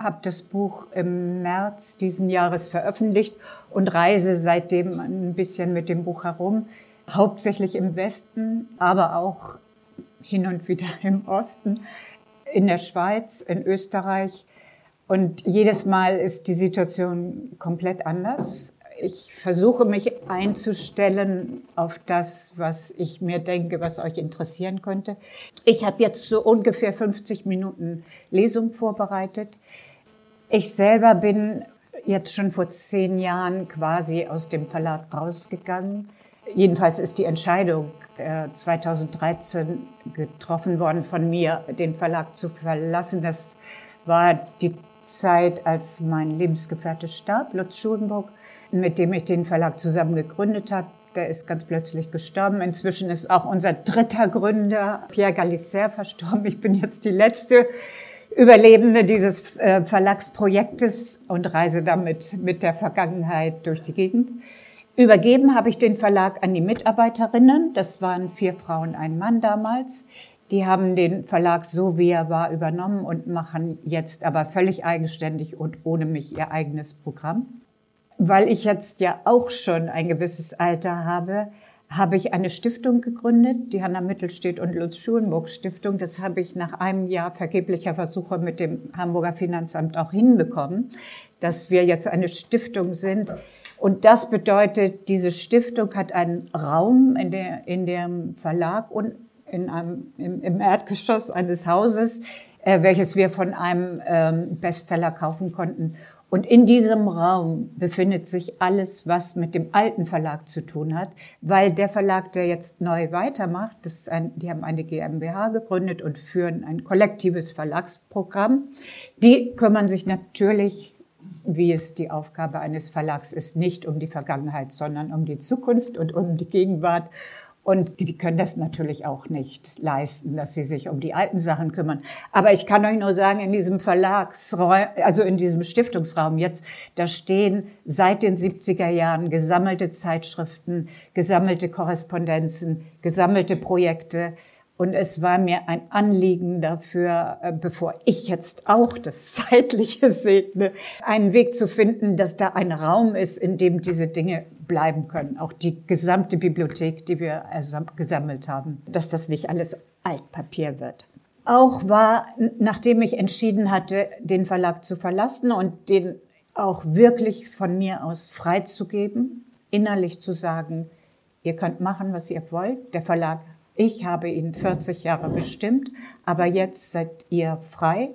habe das Buch im März diesen Jahres veröffentlicht und reise seitdem ein bisschen mit dem Buch herum, hauptsächlich im Westen, aber auch hin und wieder im Osten, in der Schweiz, in Österreich. Und jedes Mal ist die Situation komplett anders ich versuche mich einzustellen auf das, was ich mir denke, was euch interessieren könnte. Ich habe jetzt so ungefähr 50 Minuten Lesung vorbereitet. Ich selber bin jetzt schon vor zehn Jahren quasi aus dem Verlag rausgegangen. Jedenfalls ist die Entscheidung äh, 2013 getroffen worden von mir, den Verlag zu verlassen. Das war die Zeit, als mein Lebensgefährte starb, Lutz Schulenburg mit dem ich den Verlag zusammen gegründet habe. Der ist ganz plötzlich gestorben. Inzwischen ist auch unser dritter Gründer, Pierre Galisser, verstorben. Ich bin jetzt die letzte Überlebende dieses äh, Verlagsprojektes und reise damit mit der Vergangenheit durch die Gegend. Übergeben habe ich den Verlag an die Mitarbeiterinnen. Das waren vier Frauen, ein Mann damals. Die haben den Verlag so, wie er war, übernommen und machen jetzt aber völlig eigenständig und ohne mich ihr eigenes Programm weil ich jetzt ja auch schon ein gewisses Alter habe, habe ich eine Stiftung gegründet, die Hanna Mittelstedt und Lutz Schulenburg Stiftung. Das habe ich nach einem Jahr vergeblicher Versuche mit dem Hamburger Finanzamt auch hinbekommen, dass wir jetzt eine Stiftung sind. Und das bedeutet, diese Stiftung hat einen Raum in, der, in dem Verlag und in einem, im, im Erdgeschoss eines Hauses, äh, welches wir von einem ähm, Bestseller kaufen konnten. Und in diesem Raum befindet sich alles, was mit dem alten Verlag zu tun hat, weil der Verlag, der jetzt neu weitermacht, das ein, die haben eine GmbH gegründet und führen ein kollektives Verlagsprogramm. Die kümmern sich natürlich, wie es die Aufgabe eines Verlags ist, nicht um die Vergangenheit, sondern um die Zukunft und um die Gegenwart und die können das natürlich auch nicht leisten, dass sie sich um die alten Sachen kümmern. Aber ich kann euch nur sagen, in diesem Verlagsraum, also in diesem Stiftungsraum jetzt, da stehen seit den 70er Jahren gesammelte Zeitschriften, gesammelte Korrespondenzen, gesammelte Projekte, und es war mir ein Anliegen dafür, äh, bevor ich jetzt auch das Zeitliche segne, einen Weg zu finden, dass da ein Raum ist, in dem diese Dinge bleiben können. Auch die gesamte Bibliothek, die wir gesammelt haben, dass das nicht alles Altpapier wird. Auch war, nachdem ich entschieden hatte, den Verlag zu verlassen und den auch wirklich von mir aus freizugeben, innerlich zu sagen, ihr könnt machen, was ihr wollt. Der Verlag ich habe ihn 40 Jahre bestimmt, aber jetzt seid ihr frei.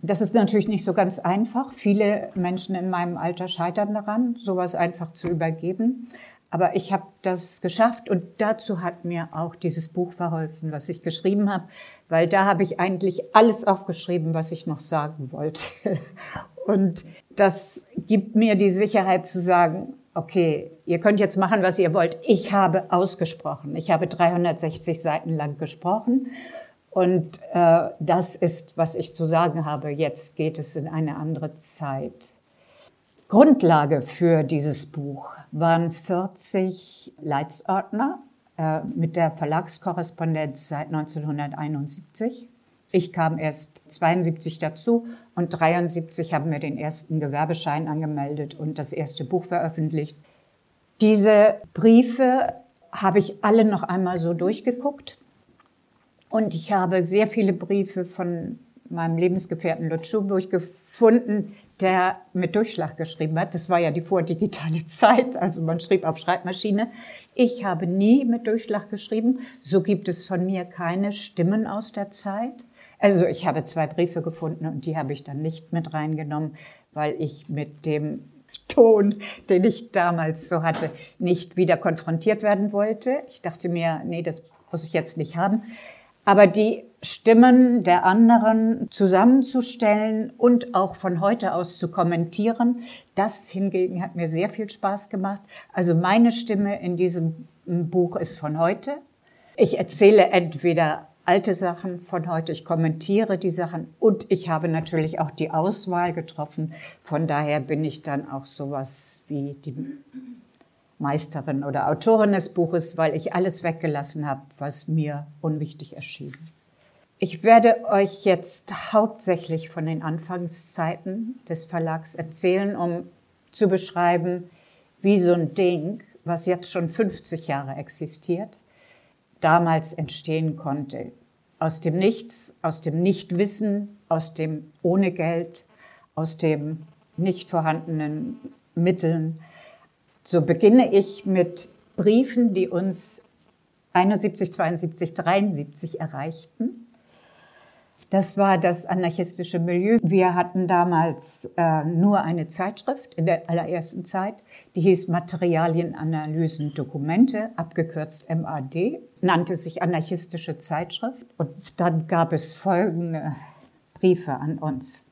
Das ist natürlich nicht so ganz einfach. Viele Menschen in meinem Alter scheitern daran, sowas einfach zu übergeben. Aber ich habe das geschafft und dazu hat mir auch dieses Buch verholfen, was ich geschrieben habe, weil da habe ich eigentlich alles aufgeschrieben, was ich noch sagen wollte. Und das gibt mir die Sicherheit zu sagen, okay, ihr könnt jetzt machen, was ihr wollt. Ich habe ausgesprochen. Ich habe 360 Seiten lang gesprochen. Und äh, das ist, was ich zu sagen habe. Jetzt geht es in eine andere Zeit. Grundlage für dieses Buch waren 40 Leitsordner äh, mit der Verlagskorrespondenz seit 1971. Ich kam erst 72 dazu und 73 haben wir den ersten Gewerbeschein angemeldet und das erste Buch veröffentlicht. Diese Briefe habe ich alle noch einmal so durchgeguckt und ich habe sehr viele Briefe von meinem Lebensgefährten Lutz Schuburg gefunden, der mit Durchschlag geschrieben hat. Das war ja die vordigitale Zeit, also man schrieb auf Schreibmaschine. Ich habe nie mit Durchschlag geschrieben. So gibt es von mir keine Stimmen aus der Zeit. Also ich habe zwei Briefe gefunden und die habe ich dann nicht mit reingenommen, weil ich mit dem Ton, den ich damals so hatte, nicht wieder konfrontiert werden wollte. Ich dachte mir, nee, das muss ich jetzt nicht haben. Aber die Stimmen der anderen zusammenzustellen und auch von heute aus zu kommentieren, das hingegen hat mir sehr viel Spaß gemacht. Also meine Stimme in diesem Buch ist von heute. Ich erzähle entweder alte Sachen von heute, ich kommentiere die Sachen und ich habe natürlich auch die Auswahl getroffen. Von daher bin ich dann auch sowas wie die Meisterin oder Autorin des Buches, weil ich alles weggelassen habe, was mir unwichtig erschien. Ich werde euch jetzt hauptsächlich von den Anfangszeiten des Verlags erzählen, um zu beschreiben, wie so ein Ding, was jetzt schon 50 Jahre existiert, damals entstehen konnte. Aus dem Nichts, aus dem Nichtwissen, aus dem ohne Geld, aus dem nicht vorhandenen Mitteln. So beginne ich mit Briefen, die uns 71, 72, 73 erreichten. Das war das anarchistische Milieu. Wir hatten damals äh, nur eine Zeitschrift in der allerersten Zeit, die hieß Materialien, Analysen, Dokumente, abgekürzt MAD, nannte sich anarchistische Zeitschrift. Und dann gab es folgende Briefe an uns.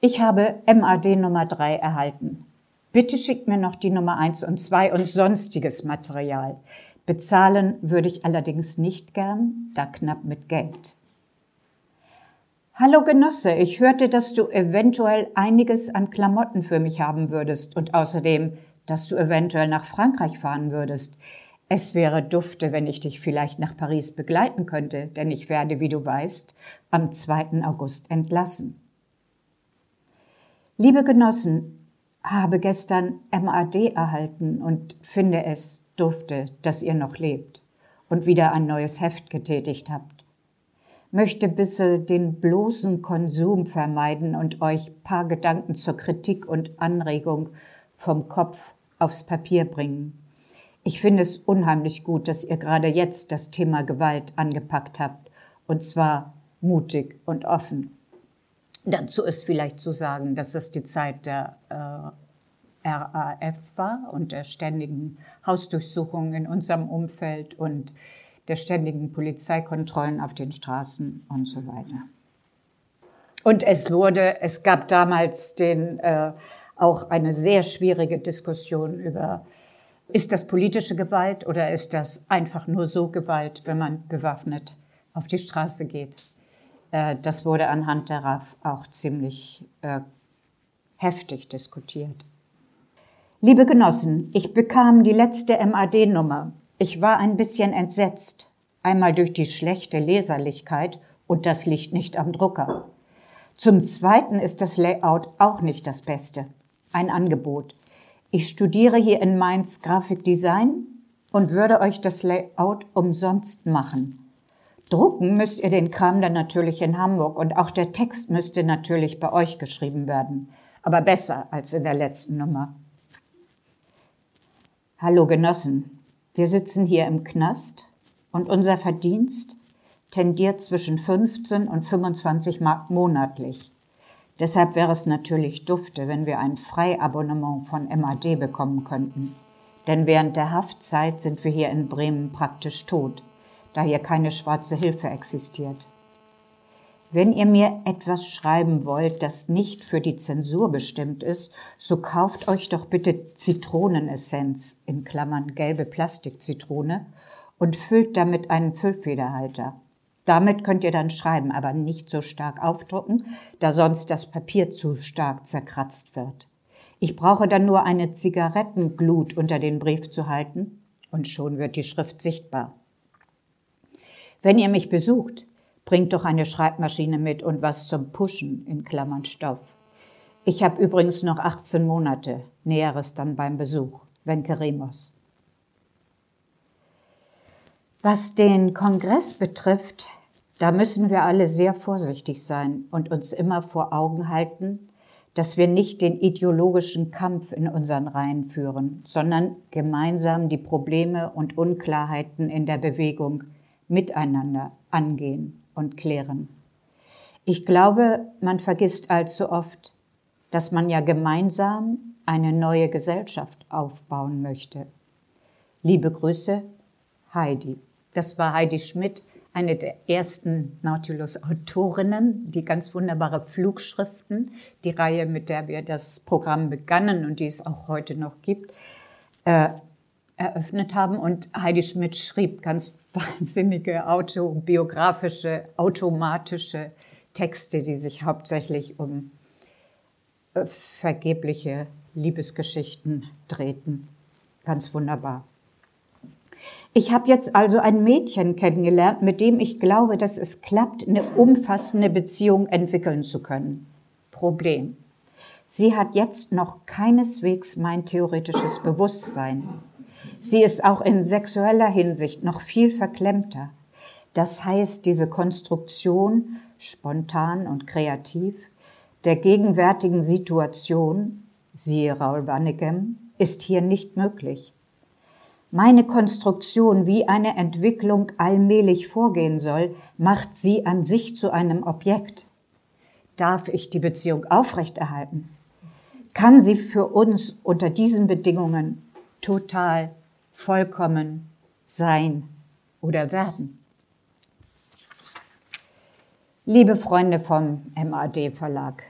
Ich habe MAD Nummer 3 erhalten. Bitte schickt mir noch die Nummer 1 und 2 und sonstiges Material. Bezahlen würde ich allerdings nicht gern, da knapp mit Geld. Hallo Genosse, ich hörte, dass du eventuell einiges an Klamotten für mich haben würdest und außerdem, dass du eventuell nach Frankreich fahren würdest. Es wäre dufte, wenn ich dich vielleicht nach Paris begleiten könnte, denn ich werde, wie du weißt, am 2. August entlassen. Liebe Genossen, habe gestern MAD erhalten und finde es dufte, dass ihr noch lebt und wieder ein neues Heft getätigt habt möchte bissel den bloßen Konsum vermeiden und euch paar Gedanken zur Kritik und Anregung vom Kopf aufs Papier bringen. Ich finde es unheimlich gut, dass ihr gerade jetzt das Thema Gewalt angepackt habt, und zwar mutig und offen. Dazu ist vielleicht zu sagen, dass es die Zeit der äh, RAF war und der ständigen Hausdurchsuchungen in unserem Umfeld und der ständigen Polizeikontrollen auf den Straßen und so weiter. Und es wurde, es gab damals den, äh, auch eine sehr schwierige Diskussion über, ist das politische Gewalt oder ist das einfach nur so Gewalt, wenn man bewaffnet auf die Straße geht? Äh, das wurde anhand der RAF auch ziemlich äh, heftig diskutiert. Liebe Genossen, ich bekam die letzte MAD-Nummer ich war ein bisschen entsetzt, einmal durch die schlechte Leserlichkeit und das liegt nicht am Drucker. Zum Zweiten ist das Layout auch nicht das Beste. Ein Angebot. Ich studiere hier in Mainz Grafikdesign und würde euch das Layout umsonst machen. Drucken müsst ihr den Kram dann natürlich in Hamburg und auch der Text müsste natürlich bei euch geschrieben werden. Aber besser als in der letzten Nummer. Hallo Genossen, wir sitzen hier im Knast und unser Verdienst tendiert zwischen 15 und 25 Mark monatlich. Deshalb wäre es natürlich dufte, wenn wir ein Freiabonnement von MAD bekommen könnten. Denn während der Haftzeit sind wir hier in Bremen praktisch tot, da hier keine schwarze Hilfe existiert. Wenn ihr mir etwas schreiben wollt, das nicht für die Zensur bestimmt ist, so kauft euch doch bitte Zitronenessenz in Klammern gelbe Plastikzitrone und füllt damit einen Füllfederhalter. Damit könnt ihr dann schreiben, aber nicht so stark aufdrucken, da sonst das Papier zu stark zerkratzt wird. Ich brauche dann nur eine Zigarettenglut unter den Brief zu halten und schon wird die Schrift sichtbar. Wenn ihr mich besucht, Bringt doch eine Schreibmaschine mit und was zum Pushen in Klammern Stoff. Ich habe übrigens noch 18 Monate, Näheres dann beim Besuch. wenn Remos. Was den Kongress betrifft, da müssen wir alle sehr vorsichtig sein und uns immer vor Augen halten, dass wir nicht den ideologischen Kampf in unseren Reihen führen, sondern gemeinsam die Probleme und Unklarheiten in der Bewegung miteinander angehen und klären. Ich glaube, man vergisst allzu oft, dass man ja gemeinsam eine neue Gesellschaft aufbauen möchte. Liebe Grüße, Heidi. Das war Heidi Schmidt, eine der ersten Nautilus-Autorinnen, die ganz wunderbare Flugschriften, die Reihe, mit der wir das Programm begannen und die es auch heute noch gibt, äh, eröffnet haben. Und Heidi Schmidt schrieb ganz wahnsinnige autobiografische, automatische Texte, die sich hauptsächlich um äh, vergebliche Liebesgeschichten drehten. Ganz wunderbar. Ich habe jetzt also ein Mädchen kennengelernt, mit dem ich glaube, dass es klappt, eine umfassende Beziehung entwickeln zu können. Problem. Sie hat jetzt noch keineswegs mein theoretisches Bewusstsein. Sie ist auch in sexueller Hinsicht noch viel verklemmter. Das heißt, diese Konstruktion, spontan und kreativ, der gegenwärtigen Situation, siehe Raul Wannegem, ist hier nicht möglich. Meine Konstruktion, wie eine Entwicklung allmählich vorgehen soll, macht sie an sich zu einem Objekt. Darf ich die Beziehung aufrechterhalten? Kann sie für uns unter diesen Bedingungen total, vollkommen sein oder werden? Liebe Freunde vom MAD Verlag,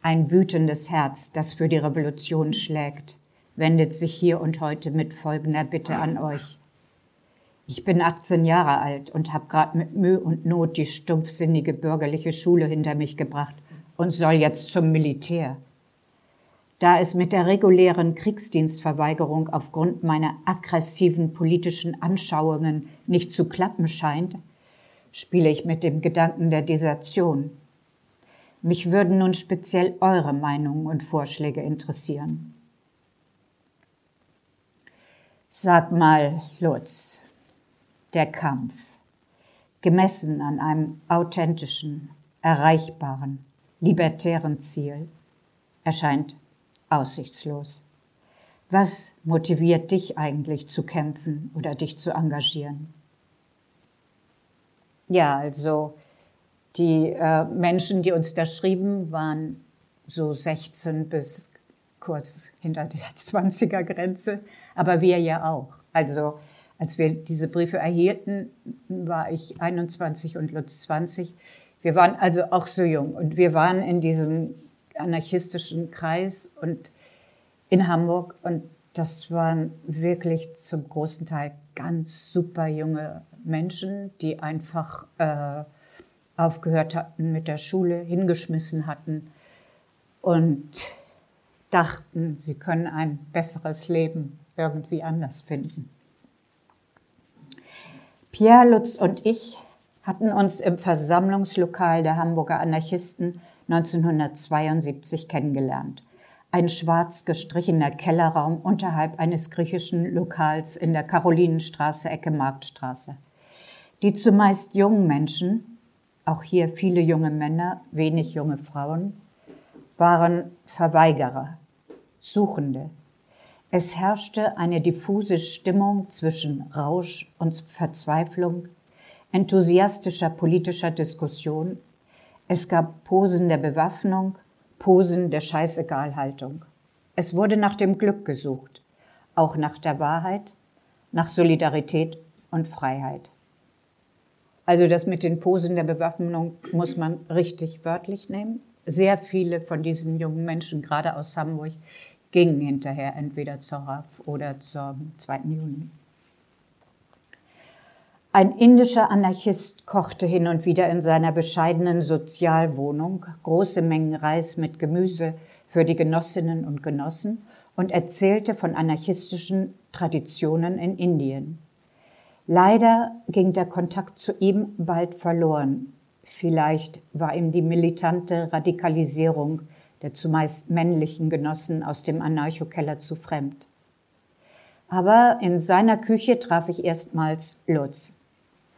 ein wütendes Herz, das für die Revolution schlägt, wendet sich hier und heute mit folgender Bitte an euch. Ich bin 18 Jahre alt und habe gerade mit Mühe und Not die stumpfsinnige bürgerliche Schule hinter mich gebracht und soll jetzt zum Militär. Da es mit der regulären Kriegsdienstverweigerung aufgrund meiner aggressiven politischen Anschauungen nicht zu klappen scheint, spiele ich mit dem Gedanken der Desertion. Mich würden nun speziell eure Meinungen und Vorschläge interessieren. Sag mal, Lutz, der Kampf, gemessen an einem authentischen, erreichbaren, libertären Ziel, erscheint aussichtslos. Was motiviert dich eigentlich zu kämpfen oder dich zu engagieren? Ja, also die äh, Menschen, die uns da schrieben, waren so 16 bis kurz hinter der 20er Grenze, aber wir ja auch. Also als wir diese Briefe erhielten, war ich 21 und Lutz 20. Wir waren also auch so jung und wir waren in diesem anarchistischen Kreis und in Hamburg und das waren wirklich zum großen Teil ganz super junge Menschen, die einfach äh, aufgehört hatten mit der Schule, hingeschmissen hatten und dachten, sie können ein besseres Leben irgendwie anders finden. Pierre Lutz und ich hatten uns im Versammlungslokal der Hamburger Anarchisten 1972 kennengelernt. Ein schwarz gestrichener Kellerraum unterhalb eines griechischen Lokals in der Karolinenstraße, Ecke Marktstraße. Die zumeist jungen Menschen, auch hier viele junge Männer, wenig junge Frauen, waren Verweigerer, Suchende. Es herrschte eine diffuse Stimmung zwischen Rausch und Verzweiflung, enthusiastischer politischer Diskussion. Es gab Posen der Bewaffnung, Posen der Scheißegalhaltung. Es wurde nach dem Glück gesucht, auch nach der Wahrheit, nach Solidarität und Freiheit. Also das mit den Posen der Bewaffnung muss man richtig wörtlich nehmen. Sehr viele von diesen jungen Menschen, gerade aus Hamburg, gingen hinterher entweder zur RAF oder zum 2. Juni. Ein indischer Anarchist kochte hin und wieder in seiner bescheidenen Sozialwohnung große Mengen Reis mit Gemüse für die Genossinnen und Genossen und erzählte von anarchistischen Traditionen in Indien. Leider ging der Kontakt zu ihm bald verloren. Vielleicht war ihm die militante Radikalisierung der zumeist männlichen Genossen aus dem Anarchokeller zu fremd. Aber in seiner Küche traf ich erstmals Lutz.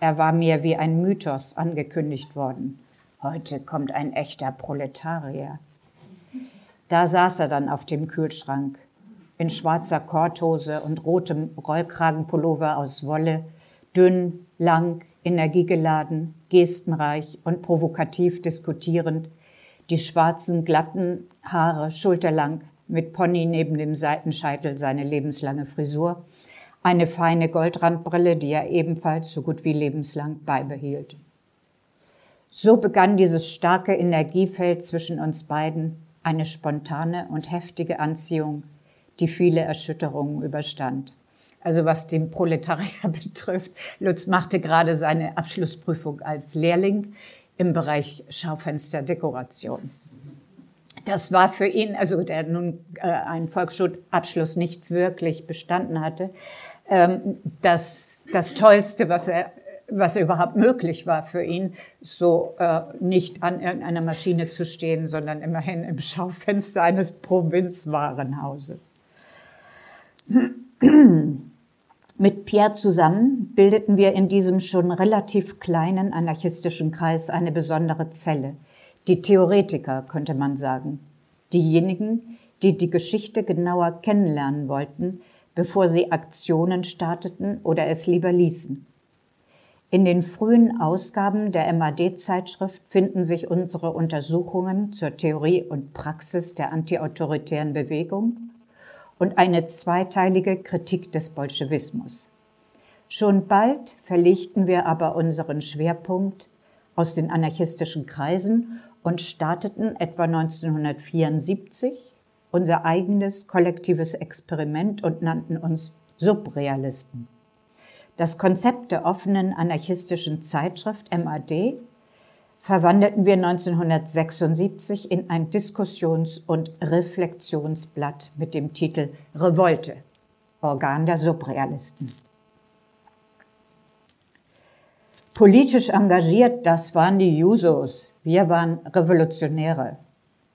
Er war mir wie ein Mythos angekündigt worden. Heute kommt ein echter Proletarier. Da saß er dann auf dem Kühlschrank, in schwarzer Korthose und rotem Rollkragenpullover aus Wolle, dünn, lang, energiegeladen, gestenreich und provokativ diskutierend, die schwarzen, glatten Haare schulterlang, mit Pony neben dem Seitenscheitel seine lebenslange Frisur, eine feine Goldrandbrille, die er ebenfalls so gut wie lebenslang beibehielt. So begann dieses starke Energiefeld zwischen uns beiden, eine spontane und heftige Anziehung, die viele Erschütterungen überstand. Also was den Proletarier betrifft, Lutz machte gerade seine Abschlussprüfung als Lehrling im Bereich Schaufensterdekoration. Das war für ihn, also der nun äh, einen Volksschulabschluss nicht wirklich bestanden hatte, ähm, das, das Tollste, was er was überhaupt möglich war für ihn, so äh, nicht an irgendeiner Maschine zu stehen, sondern immerhin im Schaufenster eines Provinzwarenhauses. Mit Pierre zusammen bildeten wir in diesem schon relativ kleinen anarchistischen Kreis eine besondere Zelle. Die Theoretiker, könnte man sagen. Diejenigen, die die Geschichte genauer kennenlernen wollten, bevor sie Aktionen starteten oder es lieber ließen. In den frühen Ausgaben der MAD-Zeitschrift finden sich unsere Untersuchungen zur Theorie und Praxis der antiautoritären Bewegung und eine zweiteilige Kritik des Bolschewismus. Schon bald verlegten wir aber unseren Schwerpunkt aus den anarchistischen Kreisen und starteten etwa 1974 unser eigenes kollektives Experiment und nannten uns Subrealisten. Das Konzept der offenen anarchistischen Zeitschrift MAD verwandelten wir 1976 in ein Diskussions- und Reflexionsblatt mit dem Titel Revolte, Organ der Subrealisten. Politisch engagiert, das waren die Jusos. Wir waren Revolutionäre,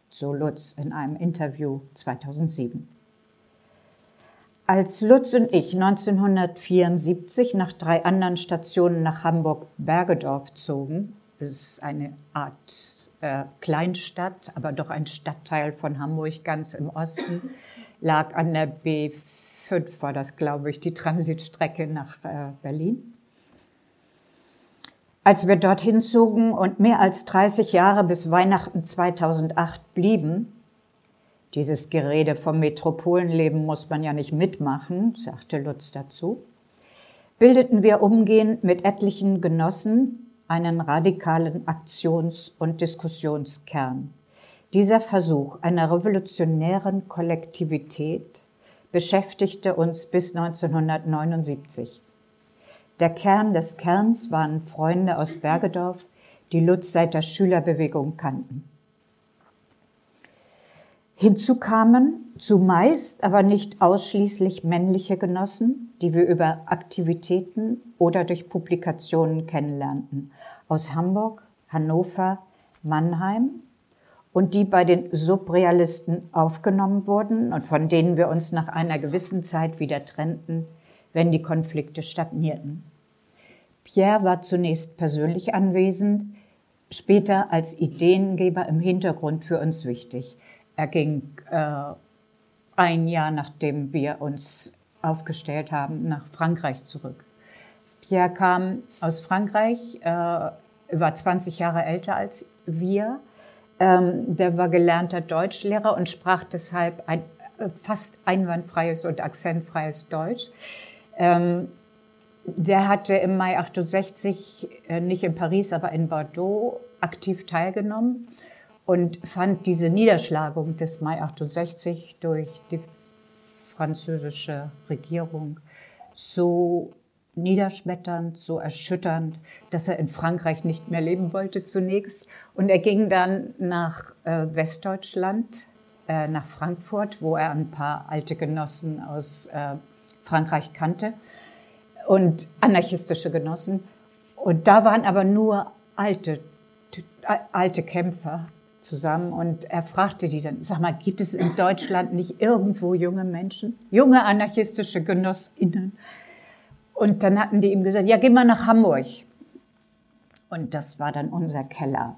so Lutz in einem Interview 2007. Als Lutz und ich 1974 nach drei anderen Stationen nach Hamburg-Bergedorf zogen, es ist eine Art äh, Kleinstadt, aber doch ein Stadtteil von Hamburg ganz im Osten. Lag an der B5, war das, glaube ich, die Transitstrecke nach äh, Berlin. Als wir dorthin zogen und mehr als 30 Jahre bis Weihnachten 2008 blieben, dieses Gerede vom Metropolenleben muss man ja nicht mitmachen, sagte Lutz dazu, bildeten wir umgehend mit etlichen Genossen einen radikalen Aktions- und Diskussionskern. Dieser Versuch einer revolutionären Kollektivität beschäftigte uns bis 1979. Der Kern des Kerns waren Freunde aus Bergedorf, die Lutz seit der Schülerbewegung kannten. Hinzu kamen zumeist, aber nicht ausschließlich männliche Genossen, die wir über Aktivitäten oder durch Publikationen kennenlernten, aus Hamburg, Hannover, Mannheim und die bei den Subrealisten aufgenommen wurden und von denen wir uns nach einer gewissen Zeit wieder trennten, wenn die Konflikte stagnierten. Pierre war zunächst persönlich anwesend, später als Ideengeber im Hintergrund für uns wichtig. Er ging äh, ein Jahr nachdem wir uns aufgestellt haben, nach Frankreich zurück. Pierre kam aus Frankreich, äh, war 20 Jahre älter als wir. Ähm, der war gelernter Deutschlehrer und sprach deshalb ein äh, fast einwandfreies und akzentfreies Deutsch. Ähm, der hatte im Mai 68 äh, nicht in Paris, aber in Bordeaux aktiv teilgenommen und fand diese Niederschlagung des Mai 68 durch die französische Regierung so niederschmetternd, so erschütternd, dass er in Frankreich nicht mehr leben wollte zunächst. Und er ging dann nach äh, Westdeutschland, äh, nach Frankfurt, wo er ein paar alte Genossen aus äh, Frankreich kannte und anarchistische Genossen. Und da waren aber nur alte, alte Kämpfer zusammen und er fragte die dann, sag mal, gibt es in Deutschland nicht irgendwo junge Menschen, junge anarchistische Genossinnen? Und dann hatten die ihm gesagt, ja, geh mal nach Hamburg. Und das war dann unser Keller.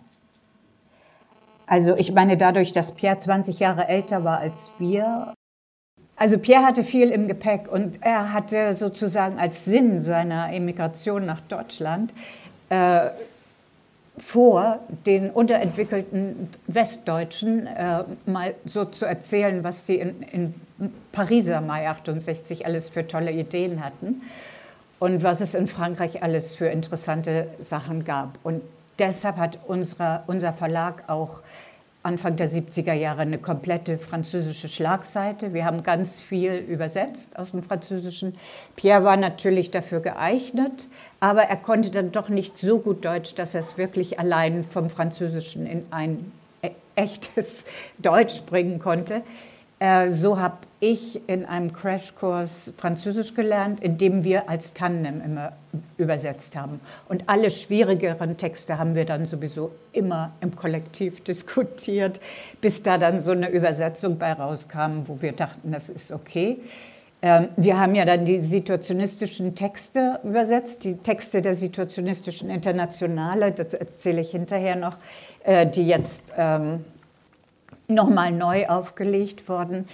Also ich meine, dadurch, dass Pierre 20 Jahre älter war als wir, also Pierre hatte viel im Gepäck und er hatte sozusagen als Sinn seiner Emigration nach Deutschland äh, vor, den unterentwickelten Westdeutschen äh, mal so zu erzählen, was sie in, in Pariser Mai 68 alles für tolle Ideen hatten und was es in Frankreich alles für interessante Sachen gab. Und deshalb hat unsere, unser Verlag auch Anfang der 70er Jahre eine komplette französische Schlagseite. Wir haben ganz viel übersetzt aus dem Französischen. Pierre war natürlich dafür geeignet, aber er konnte dann doch nicht so gut Deutsch, dass er es wirklich allein vom Französischen in ein e-, echtes Deutsch bringen konnte. Äh, so habe ich in einem Crashkurs Französisch gelernt, in dem wir als Tandem immer übersetzt haben. Und alle schwierigeren Texte haben wir dann sowieso immer im Kollektiv diskutiert, bis da dann so eine Übersetzung bei rauskam, wo wir dachten, das ist okay. Ähm, wir haben ja dann die situationistischen Texte übersetzt, die Texte der situationistischen Internationale, das erzähle ich hinterher noch, äh, die jetzt ähm, nochmal neu aufgelegt wurden.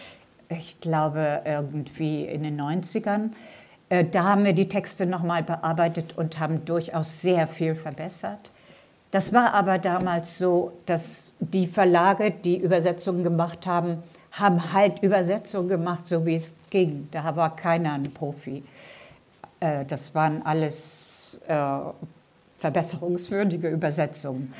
Ich glaube, irgendwie in den 90ern. Äh, da haben wir die Texte nochmal bearbeitet und haben durchaus sehr viel verbessert. Das war aber damals so, dass die Verlage, die Übersetzungen gemacht haben, haben halt Übersetzungen gemacht, so wie es ging. Da war keiner ein Profi. Äh, das waren alles äh, verbesserungswürdige Übersetzungen.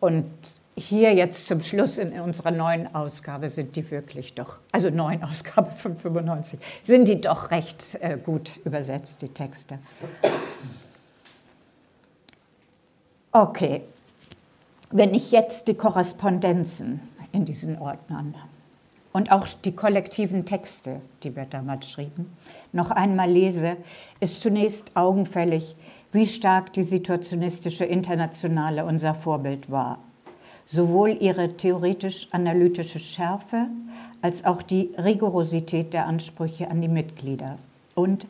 Und hier jetzt zum Schluss in unserer neuen Ausgabe sind die wirklich doch, also neuen Ausgabe von 95, sind die doch recht äh, gut übersetzt, die Texte. Okay, wenn ich jetzt die Korrespondenzen in diesen Ordnern und auch die kollektiven Texte, die wir damals schrieben, noch einmal lese, ist zunächst augenfällig, wie stark die situationistische Internationale unser Vorbild war sowohl ihre theoretisch-analytische Schärfe als auch die Rigorosität der Ansprüche an die Mitglieder und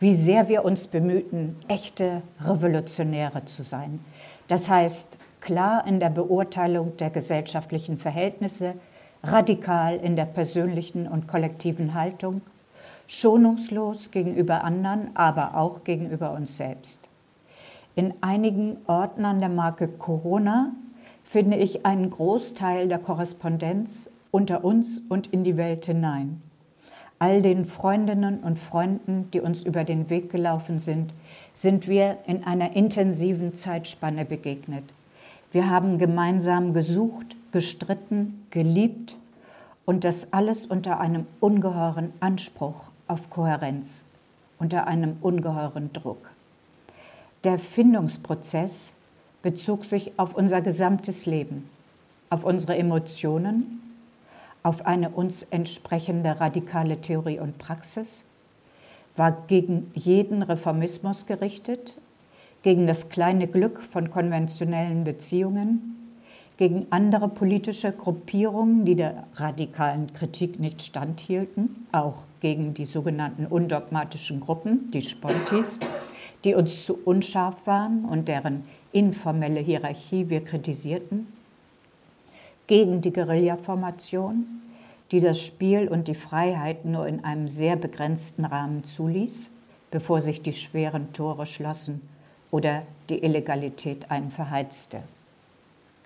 wie sehr wir uns bemühten, echte Revolutionäre zu sein. Das heißt, klar in der Beurteilung der gesellschaftlichen Verhältnisse, radikal in der persönlichen und kollektiven Haltung, schonungslos gegenüber anderen, aber auch gegenüber uns selbst. In einigen Ordnern der Marke Corona finde ich einen Großteil der Korrespondenz unter uns und in die Welt hinein. All den Freundinnen und Freunden, die uns über den Weg gelaufen sind, sind wir in einer intensiven Zeitspanne begegnet. Wir haben gemeinsam gesucht, gestritten, geliebt und das alles unter einem ungeheuren Anspruch auf Kohärenz, unter einem ungeheuren Druck. Der Findungsprozess bezog sich auf unser gesamtes Leben, auf unsere Emotionen, auf eine uns entsprechende radikale Theorie und Praxis, war gegen jeden Reformismus gerichtet, gegen das kleine Glück von konventionellen Beziehungen, gegen andere politische Gruppierungen, die der radikalen Kritik nicht standhielten, auch gegen die sogenannten undogmatischen Gruppen, die Spontis, die uns zu unscharf waren und deren informelle Hierarchie wir kritisierten, gegen die Guerilla-Formation, die das Spiel und die Freiheit nur in einem sehr begrenzten Rahmen zuließ, bevor sich die schweren Tore schlossen oder die Illegalität einen verheizte.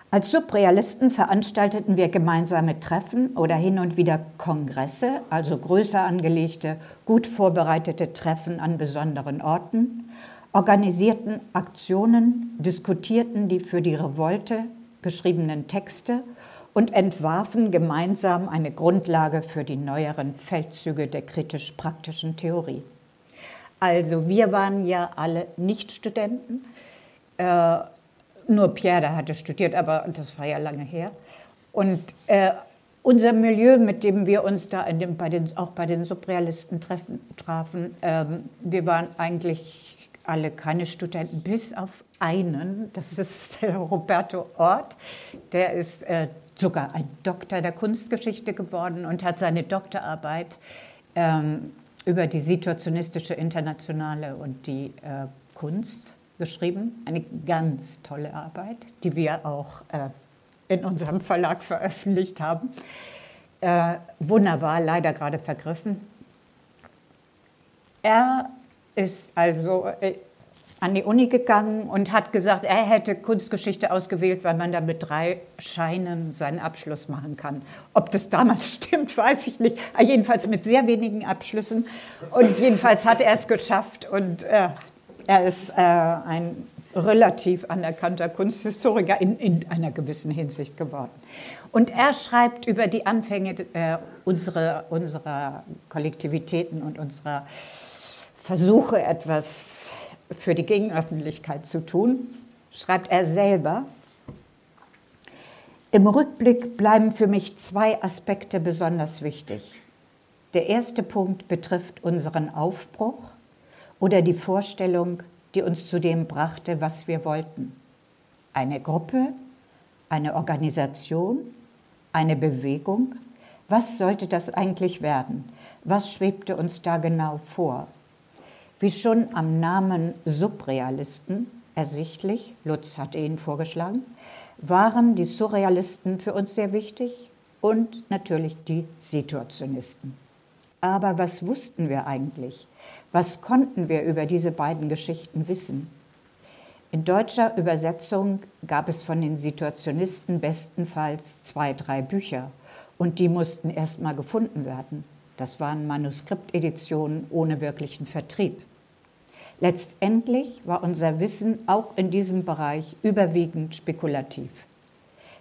Als Subrealisten veranstalteten wir gemeinsame Treffen oder hin und wieder Kongresse, also größer angelegte, gut vorbereitete Treffen an besonderen Orten organisierten Aktionen, diskutierten die für die Revolte geschriebenen Texte und entwarfen gemeinsam eine Grundlage für die neueren Feldzüge der kritisch-praktischen Theorie. Also wir waren ja alle Nicht-Studenten. Äh, nur Pierre, der hatte studiert, aber das war ja lange her. Und äh, unser Milieu, mit dem wir uns da dem, bei den, auch bei den Subrealisten treffen, trafen, ähm, wir waren eigentlich alle keine Studenten, bis auf einen, das ist der Roberto Ort, der ist äh, sogar ein Doktor der Kunstgeschichte geworden und hat seine Doktorarbeit ähm, über die situationistische Internationale und die äh, Kunst geschrieben. Eine ganz tolle Arbeit, die wir auch äh, in unserem Verlag veröffentlicht haben. Äh, wunderbar, leider gerade vergriffen. Er ist also äh, an die Uni gegangen und hat gesagt, er hätte Kunstgeschichte ausgewählt, weil man da mit drei Scheinen seinen Abschluss machen kann. Ob das damals stimmt, weiß ich nicht. Aber jedenfalls mit sehr wenigen Abschlüssen. Und jedenfalls hat er es geschafft und äh, er ist äh, ein relativ anerkannter Kunsthistoriker in, in, einer gewissen Hinsicht geworden. Und er schreibt über die Anfänge äh, unserer, unserer Kollektivitäten und unserer versuche, etwas für die Gegenöffentlichkeit zu tun, schreibt er selber. Im Rückblick bleiben für mich zwei Aspekte besonders wichtig. Der erste Punkt betrifft unseren Aufbruch oder die Vorstellung, die uns zu dem brachte, was wir wollten. Eine Gruppe, eine Organisation, eine Bewegung. Was sollte das eigentlich werden? Was schwebte uns da genau vor? Wie schon am Namen Subrealisten ersichtlich, Lutz hatte ihn vorgeschlagen, waren die Surrealisten für uns sehr wichtig und natürlich die Situationisten. Aber was wussten wir eigentlich? Was konnten wir über diese beiden Geschichten wissen? In deutscher Übersetzung gab es von den Situationisten bestenfalls zwei, drei Bücher und die mussten erst mal gefunden werden. Das waren Manuskripteditionen ohne wirklichen Vertrieb. Letztendlich war unser Wissen auch in diesem Bereich überwiegend spekulativ.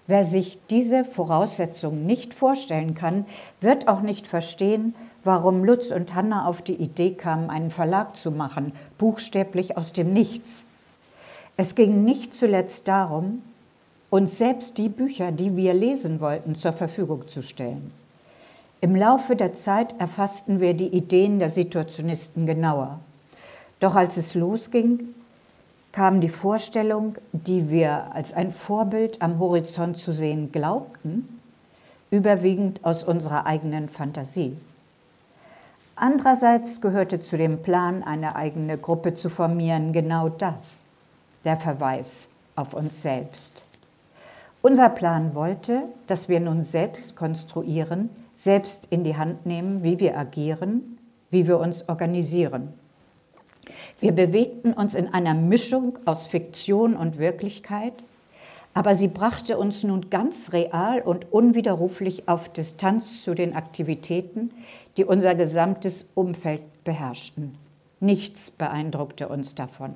Wer sich diese Voraussetzungen nicht vorstellen kann, wird auch nicht verstehen, warum Lutz und Hanna auf die Idee kamen, einen Verlag zu machen, buchstäblich aus dem Nichts. Es ging nicht zuletzt darum, uns selbst die Bücher, die wir lesen wollten, zur Verfügung zu stellen. Im Laufe der Zeit erfassten wir die Ideen der Situationisten genauer. Doch als es losging, kam die Vorstellung, die wir als ein Vorbild am Horizont zu sehen glaubten, überwiegend aus unserer eigenen Fantasie. Andererseits gehörte zu dem Plan, eine eigene Gruppe zu formieren, genau das, der Verweis auf uns selbst. Unser Plan wollte, dass wir nun selbst konstruieren, selbst in die Hand nehmen, wie wir agieren, wie wir uns organisieren. Wir bewegten uns in einer Mischung aus Fiktion und Wirklichkeit, aber sie brachte uns nun ganz real und unwiderruflich auf Distanz zu den Aktivitäten, die unser gesamtes Umfeld beherrschten. Nichts beeindruckte uns davon.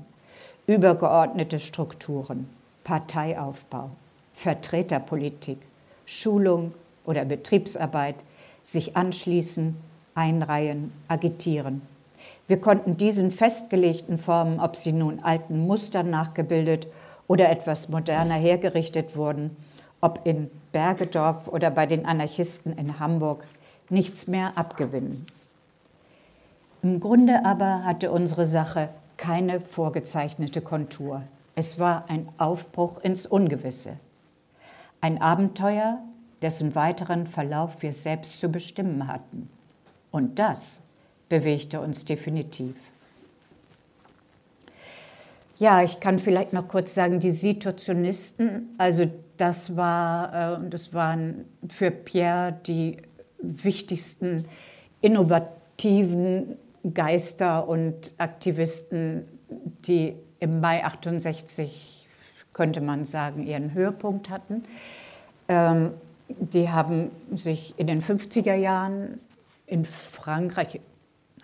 Übergeordnete Strukturen, Parteiaufbau, Vertreterpolitik, Schulung oder Betriebsarbeit, sich anschließen, einreihen, agitieren. Wir konnten diesen festgelegten Formen, ob sie nun alten Mustern nachgebildet oder etwas moderner hergerichtet wurden, ob in Bergedorf oder bei den Anarchisten in Hamburg, nichts mehr abgewinnen. Im Grunde aber hatte unsere Sache keine vorgezeichnete Kontur. Es war ein Aufbruch ins Ungewisse. Ein Abenteuer, dessen weiteren Verlauf wir selbst zu bestimmen hatten. Und das bewegte uns definitiv. Ja, ich kann vielleicht noch kurz sagen, die Situationisten, also das, war, äh, das waren für Pierre die wichtigsten innovativen Geister und Aktivisten, die im Mai 68, könnte man sagen, ihren Höhepunkt hatten. Ähm, die haben sich in den 50er Jahren in Frankreich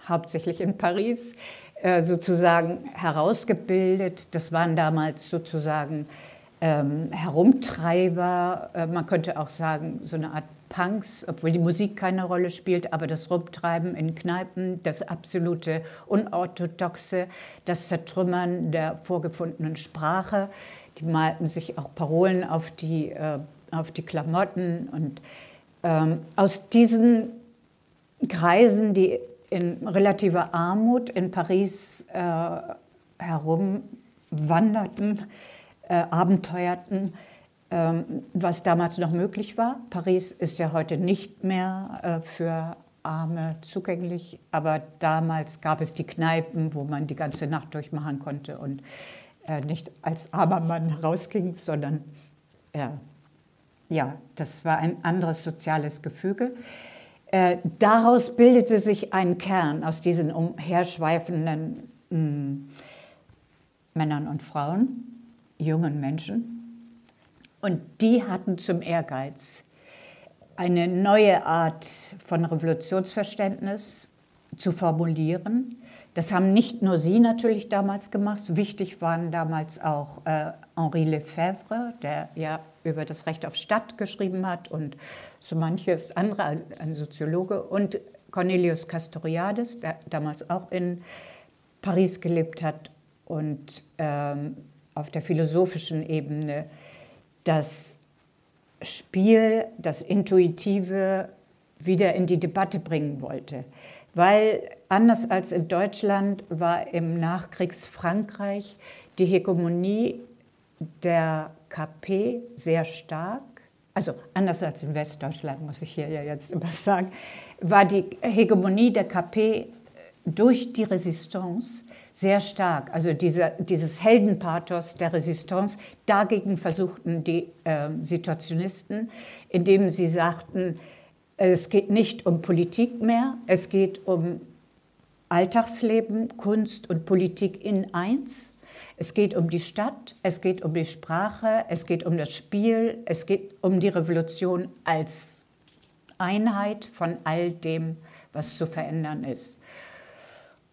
hauptsächlich in Paris, äh, sozusagen herausgebildet. Das waren damals sozusagen ähm, Herumtreiber, äh, man könnte auch sagen, so eine Art Punks, obwohl die Musik keine Rolle spielt, aber das Rumtreiben in Kneipen, das absolute Unorthodoxe, das Zertrümmern der vorgefundenen Sprache. Die malten sich auch Parolen auf die, äh, auf die Klamotten. Und ähm, aus diesen Kreisen, die in relativer Armut in Paris äh, herumwanderten, äh, abenteuerten, ähm, was damals noch möglich war. Paris ist ja heute nicht mehr äh, für Arme zugänglich, aber damals gab es die Kneipen, wo man die ganze Nacht durchmachen konnte und äh, nicht als armer Mann rausging, sondern äh, ja, das war ein anderes soziales Gefüge. Äh, daraus bildete sich ein Kern aus diesen umherschweifenden mh, mm, Männern und Frauen, jungen Menschen. Und die hatten zum Ehrgeiz, eine neue Art von Revolutionsverständnis zu formulieren. Das haben nicht nur sie natürlich damals gemacht, wichtig waren damals auch äh, Henri Lefebvre, der ja über das Recht auf Stadt geschrieben hat und so manches andere, ein Soziologe, und Cornelius Castoriadis, der damals auch in Paris gelebt hat und ähm, auf der philosophischen Ebene das Spiel, das Intuitive wieder in die Debatte bringen wollte. Weil anders als in Deutschland war im Nachkriegsfrankreich die Hegemonie der KP sehr stark. Also anders als in Westdeutschland, muss ich hier ja jetzt immer sagen, war die Hegemonie der KP durch die Resistance sehr stark. Also diese, dieses Heldenpathos der Resistance, dagegen versuchten die äh, Situationisten, indem sie sagten, es geht nicht um Politik mehr, es geht um Alltagsleben, Kunst und Politik in eins. Es geht um die Stadt, es geht um die Sprache, es geht um das Spiel, es geht um die Revolution als Einheit von all dem, was zu verändern ist.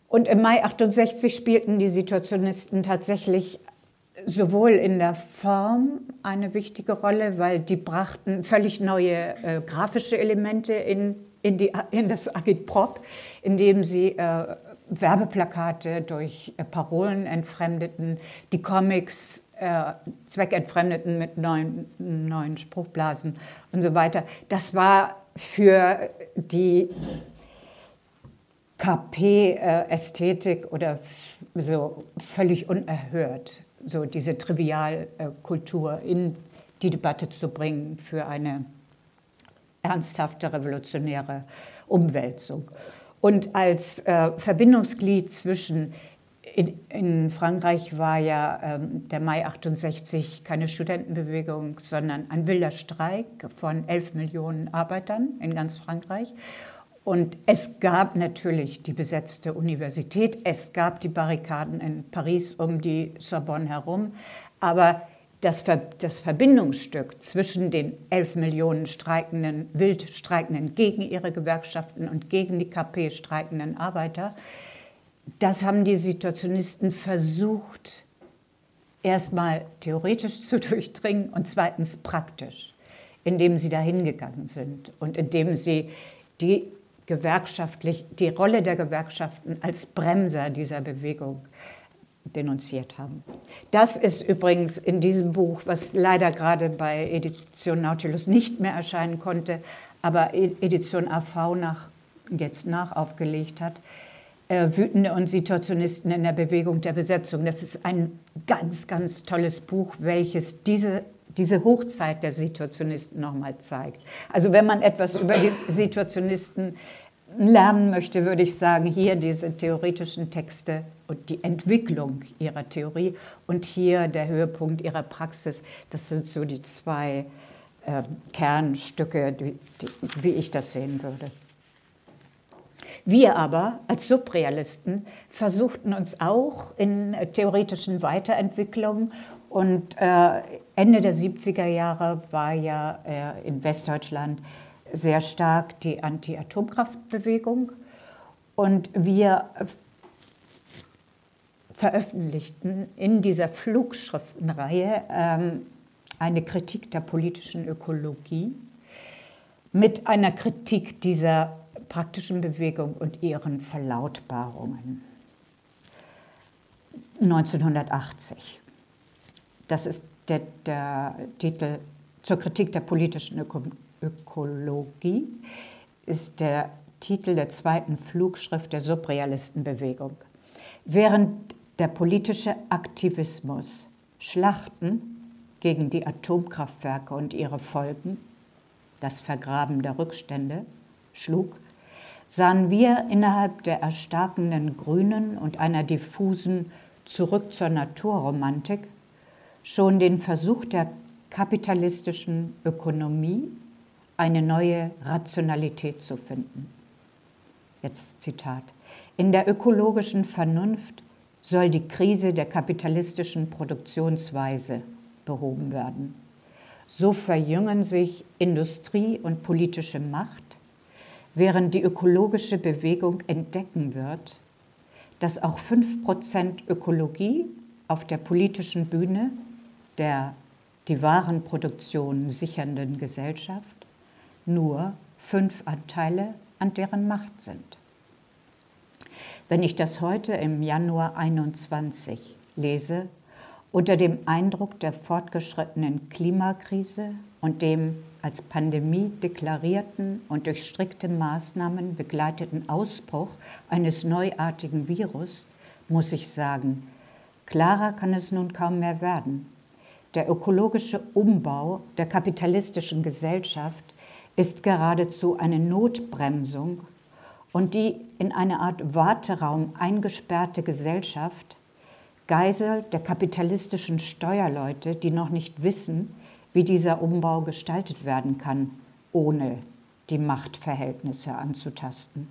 Und im Mai 68 spielten die Situationisten tatsächlich sowohl in der Form eine wichtige Rolle, weil die brachten völlig neue äh, grafische Elemente in, in, die, in das Agitprop, indem sie äh, Werbeplakate durch äh, Parolen entfremdeten, die Comics äh, zweckentfremdeten mit neuen, neuen Spruchblasen und so weiter. Das war für die KP-Ästhetik oder so völlig unerhört, so diese Trivialkultur in die Debatte zu bringen für eine ernsthafte revolutionäre Umwälzung. Und als äh, Verbindungsglied zwischen in, in, Frankreich war ja ähm, der Mai 68 keine Studentenbewegung, sondern ein wilder Streik von 11 Millionen Arbeitern in ganz Frankreich. Und es gab natürlich die besetzte Universität, es gab die Barrikaden in Paris um die Sorbonne herum, aber das, Ver das Verbindungsstück zwischen den elf Millionen streikenden, wild streikenden gegen ihre Gewerkschaften und gegen die KP streikenden Arbeiter, das haben die Situationisten versucht, erstmal theoretisch zu durchdringen und zweitens praktisch, indem sie dahin gegangen sind und indem sie die gewerkschaftlich, die Rolle der Gewerkschaften als Bremser dieser Bewegung denunziert haben. Das ist übrigens in diesem Buch, was leider gerade bei Edition Nautilus nicht mehr erscheinen konnte, aber e- Edition AV nach, jetzt nach aufgelegt hat, äh, Wütende und Situationisten in der Bewegung der Besetzung. Das ist ein ganz, ganz tolles Buch, welches diese diese Hochzeit der Situationisten nochmal zeigt. Also wenn man etwas über die Situationisten lernen möchte, würde ich sagen, hier diese theoretischen Texte und die Entwicklung ihrer Theorie und hier der Höhepunkt ihrer Praxis. Das sind so die zwei äh, Kernstücke, die, die, wie ich das sehen würde. Wir aber als Subrealisten versuchten uns auch in theoretischen Weiterentwicklungen und äh, Ende der 70er Jahre war ja äh, in Westdeutschland sehr stark die Anti-Atomkraftbewegung und wir veröffentlichten in dieser Flugschriftenreihe ähm, eine Kritik der politischen Ökologie mit einer Kritik dieser praktischen Bewegung und ihren Verlautbarungen. 1980. Das ist der, der Titel zur Kritik der politischen Öko Ökologie, ist der Titel der zweiten Flugschrift der Subrealistenbewegung. Während der politische Aktivismus Schlachten gegen die Atomkraftwerke und ihre Folgen, das Vergraben der Rückstände, schlug, sahen wir innerhalb der erstarkenden Grünen und einer diffusen Zurück zur Naturromantik schon den Versuch der kapitalistischen Ökonomie eine neue Rationalität zu finden. Jetzt Zitat. In der ökologischen Vernunft soll die Krise der kapitalistischen Produktionsweise behoben werden. So verjüngen sich Industrie und politische Macht, während die ökologische Bewegung entdecken wird, dass auch 5% Ökologie auf der politischen Bühne der die Warenproduktion sichernden Gesellschaft nur fünf Anteile an deren Macht sind. Wenn ich das heute im Januar 21 lese, unter dem Eindruck der fortgeschrittenen Klimakrise und dem als Pandemie deklarierten und durch strikte Maßnahmen begleiteten Ausbruch eines neuartigen Virus muss ich sagen, klarer kann es nun kaum mehr werden. Der ökologische Umbau der kapitalistischen Gesellschaft ist geradezu eine Notbremsung und die in eine Art Warteraum eingesperrte Gesellschaft, Geisel der kapitalistischen Steuerleute, die noch nicht wissen, wie dieser Umbau gestaltet werden kann, ohne die Machtverhältnisse anzutasten.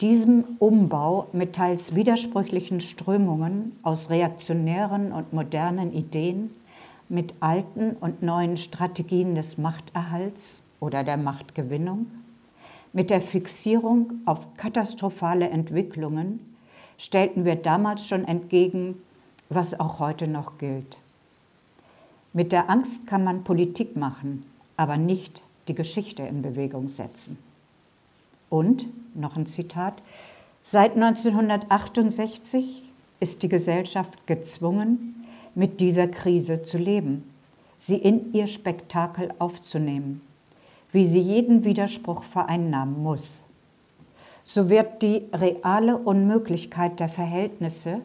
Diesem Umbau mit teils widersprüchlichen Strömungen aus reaktionären und modernen Ideen, mit alten und neuen Strategien des Machterhalts oder der Machtgewinnung, mit der Fixierung auf katastrophale Entwicklungen stellten wir damals schon entgegen, was auch heute noch gilt. Mit der Angst kann man Politik machen, aber nicht die Geschichte in Bewegung setzen. Und, noch ein Zitat, seit 1968 ist die Gesellschaft gezwungen, mit dieser Krise zu leben, sie in ihr Spektakel aufzunehmen, wie sie jeden Widerspruch vereinnahmen muss. So wird die reale Unmöglichkeit der Verhältnisse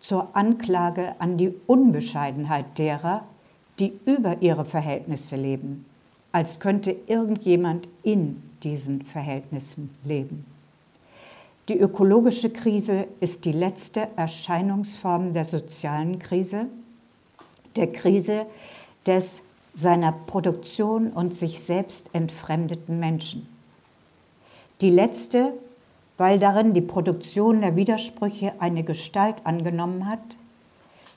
zur Anklage an die Unbescheidenheit derer, die über ihre Verhältnisse leben, als könnte irgendjemand in diesen Verhältnissen leben. Die ökologische Krise ist die letzte Erscheinungsform der sozialen Krise, der Krise des seiner Produktion und sich selbst entfremdeten Menschen. Die letzte, weil darin die Produktion der Widersprüche eine Gestalt angenommen hat,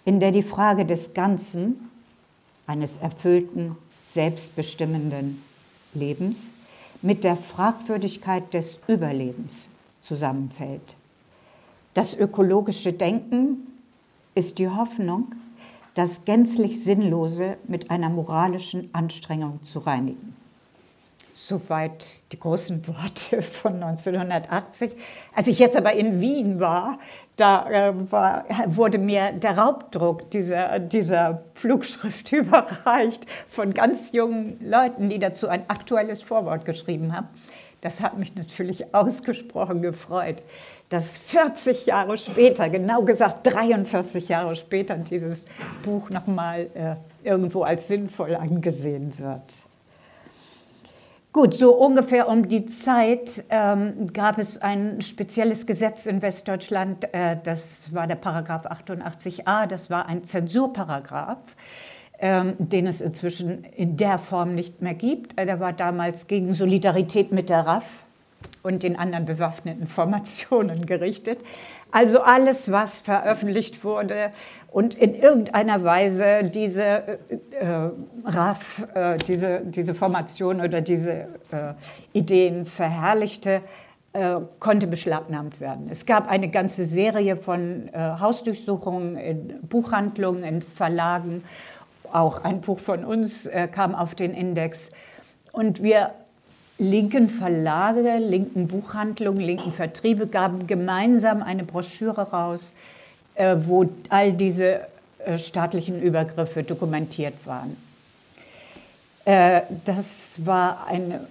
in der die Frage des Ganzen eines erfüllten, selbstbestimmenden Lebens mit der Fragwürdigkeit des Überlebens zusammenfällt. Das ökologische Denken ist die Hoffnung, das gänzlich Sinnlose mit einer moralischen Anstrengung zu reinigen. Soweit die großen Worte von 1980. Als ich jetzt aber in Wien war, da äh, war, wurde mir der Raubdruck dieser, dieser Flugschrift überreicht von ganz jungen Leuten, die dazu ein aktuelles Vorwort geschrieben haben. Das hat mich natürlich ausgesprochen gefreut, dass 40 Jahre später, genau gesagt 43 Jahre später, dieses Buch nochmal äh, irgendwo als sinnvoll angesehen wird. Gut, so ungefähr um die Zeit ähm, gab es ein spezielles Gesetz in Westdeutschland, äh, das war der Paragraph 88a, das war ein Zensurparagraph, ähm, den es inzwischen in der Form nicht mehr gibt. Äh, der war damals gegen Solidarität mit der RAF und den anderen bewaffneten Formationen gerichtet. Also alles, was veröffentlicht wurde und in irgendeiner Weise diese äh, äh RAF, äh, diese, diese Formation oder diese äh, Ideen verherrlichte, äh, konnte beschlagnahmt werden. Es gab eine ganze Serie von äh, Hausdurchsuchungen in Buchhandlungen, in Verlagen. Auch ein Buch von uns kam auf den Index. Und wir linken Verlage, linken Buchhandlungen, linken Vertriebe gaben gemeinsam eine Broschüre raus, äh, wo all diese äh, staatlichen Übergriffe dokumentiert waren. Äh, das war eine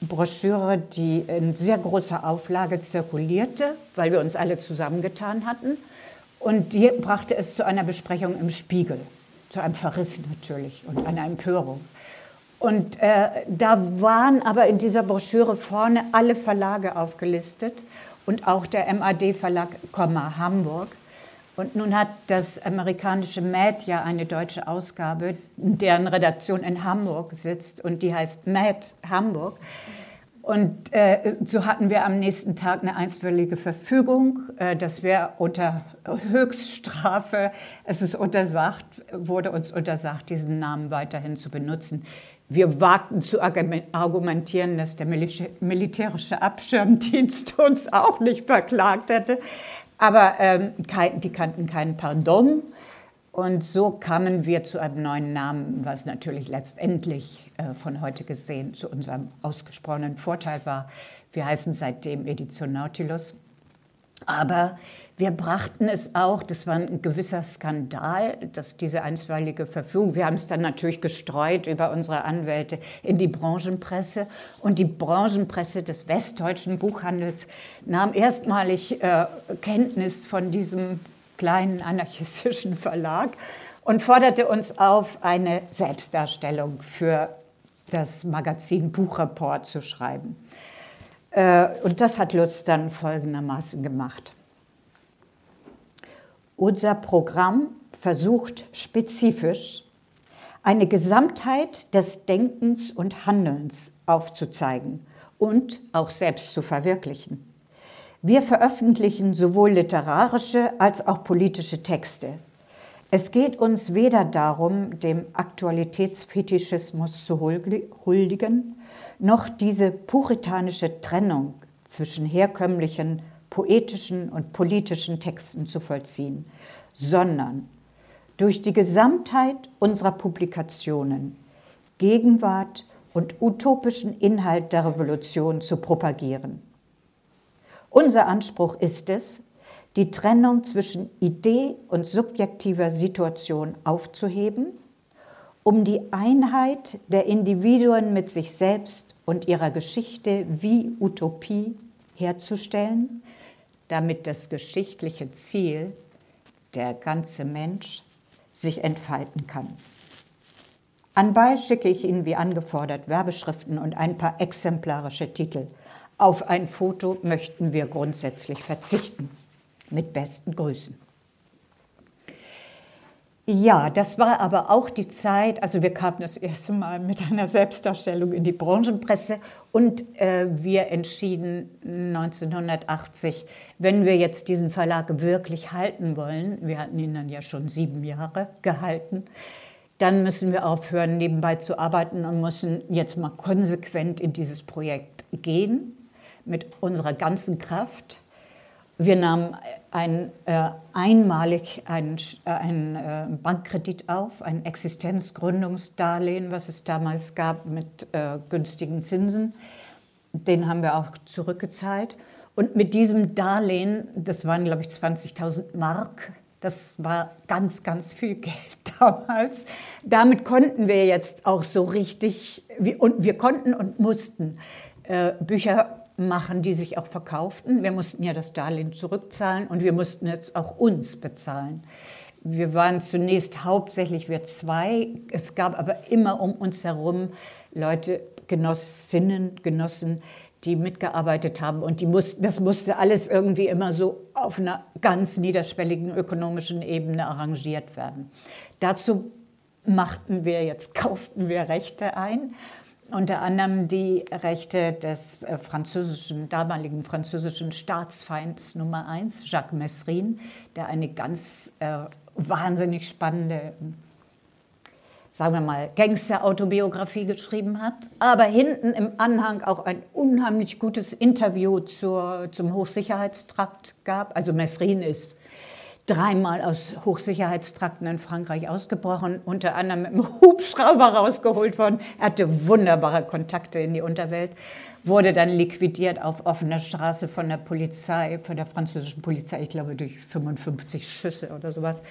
Broschüre, die in sehr großer Auflage zirkulierte, weil wir uns alle zusammengetan hatten. Und die brachte es zu einer Besprechung im Spiegel, zu einem Verriss natürlich und einer Empörung. Und äh, da waren aber in dieser Broschüre vorne alle Verlage aufgelistet und auch der MAD-Verlag, Hamburg. Und nun hat das amerikanische MAD ja eine deutsche Ausgabe, deren Redaktion in Hamburg sitzt und die heißt MAD Hamburg. Und äh, so hatten wir am nächsten Tag eine einstweilige Verfügung, äh, dass wir unter Höchststrafe, es ist untersagt, wurde uns untersagt, diesen Namen weiterhin zu benutzen. Wir wagten zu argumentieren, dass der militärische Abschirmdienst uns auch nicht verklagt hätte. Aber ähm, die kannten keinen Pardon. Und so kamen wir zu einem neuen Namen, was natürlich letztendlich äh, von heute gesehen zu unserem ausgesprochenen Vorteil war. Wir heißen seitdem Edition Nautilus. Aber wir brachten es auch, das war ein gewisser Skandal, dass diese einstweilige Verfügung, wir haben es dann natürlich gestreut über unsere Anwälte in die Branchenpresse und die Branchenpresse des westdeutschen Buchhandels nahm erstmalig äh, Kenntnis von diesem kleinen anarchistischen Verlag und forderte uns auf, eine Selbstdarstellung für das Magazin Buchreport zu schreiben. Äh, und das hat Lutz dann folgendermaßen gemacht. Unser Programm versucht spezifisch eine Gesamtheit des Denkens und Handelns aufzuzeigen und auch selbst zu verwirklichen. Wir veröffentlichen sowohl literarische als auch politische Texte. Es geht uns weder darum, dem Aktualitätsfetischismus zu huldigen, noch diese puritanische Trennung zwischen herkömmlichen poetischen und politischen Texten zu vollziehen, sondern durch die Gesamtheit unserer Publikationen Gegenwart und utopischen Inhalt der Revolution zu propagieren. Unser Anspruch ist es, die Trennung zwischen Idee und subjektiver Situation aufzuheben, um die Einheit der Individuen mit sich selbst und ihrer Geschichte wie Utopie herzustellen, damit das geschichtliche Ziel, der ganze Mensch, sich entfalten kann. Anbei schicke ich Ihnen wie angefordert Werbeschriften und ein paar exemplarische Titel. Auf ein Foto möchten wir grundsätzlich verzichten. Mit besten Grüßen. Ja, das war aber auch die Zeit, also wir kamen das erste Mal mit einer Selbstdarstellung in die Branchenpresse und äh, wir entschieden 1980, wenn wir jetzt diesen Verlag wirklich halten wollen, wir hatten ihn dann ja schon sieben Jahre gehalten, dann müssen wir aufhören, nebenbei zu arbeiten und müssen jetzt mal konsequent in dieses Projekt gehen mit unserer ganzen Kraft. Wir nahmen ein, äh, einmalig einen, äh, einen äh, Bankkredit auf, ein Existenzgründungsdarlehen, was es damals gab mit äh, günstigen Zinsen. Den haben wir auch zurückgezahlt. Und mit diesem Darlehen, das waren, glaube ich, 20.000 Mark, das war ganz, ganz viel Geld damals. Damit konnten wir jetzt auch so richtig, und wir konnten und mussten äh, Bücher machen, die sich auch verkauften. Wir mussten ja das Darlehen zurückzahlen und wir mussten jetzt auch uns bezahlen. Wir waren zunächst hauptsächlich wir zwei. Es gab aber immer um uns herum Leute, Genossinnen, Genossen, die mitgearbeitet haben. Und die mussten, das musste alles irgendwie immer so auf einer ganz niederschwelligen ökonomischen Ebene arrangiert werden. Dazu machten wir jetzt, kauften wir Rechte ein unter anderem die Rechte des äh, französischen, damaligen französischen Staatsfeinds Nummer eins, Jacques Messrin, der eine ganz äh, wahnsinnig spannende, sagen wir mal, Gangster-Autobiografie geschrieben hat. Aber hinten im Anhang auch ein unheimlich gutes Interview zur, zum Hochsicherheitstrakt gab. Also Messrin ist dreimal aus Hochsicherheitstrakten in Frankreich ausgebrochen, unter anderem mit einem Hubschrauber rausgeholt worden. Er hatte wunderbare Kontakte in die Unterwelt, wurde dann liquidiert auf offener Straße von der Polizei, von der französischen Polizei, ich glaube durch 55 Schüsse oder sowas.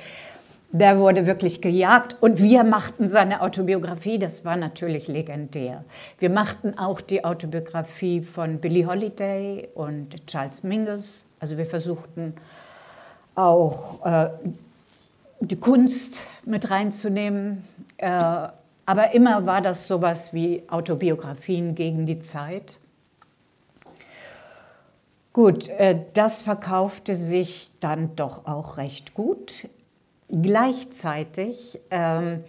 Der wurde wirklich gejagt und wir machten seine Autobiografie, das war natürlich legendär. Wir machten auch die Autobiografie von Billie Holiday und Charles Mingus. Also wir versuchten auch äh, die Kunst mit reinzunehmen. Äh, aber immer war das sowas wie Autobiografien gegen die Zeit. Gut, äh, das verkaufte sich dann doch auch recht gut. Gleichzeitig ähm,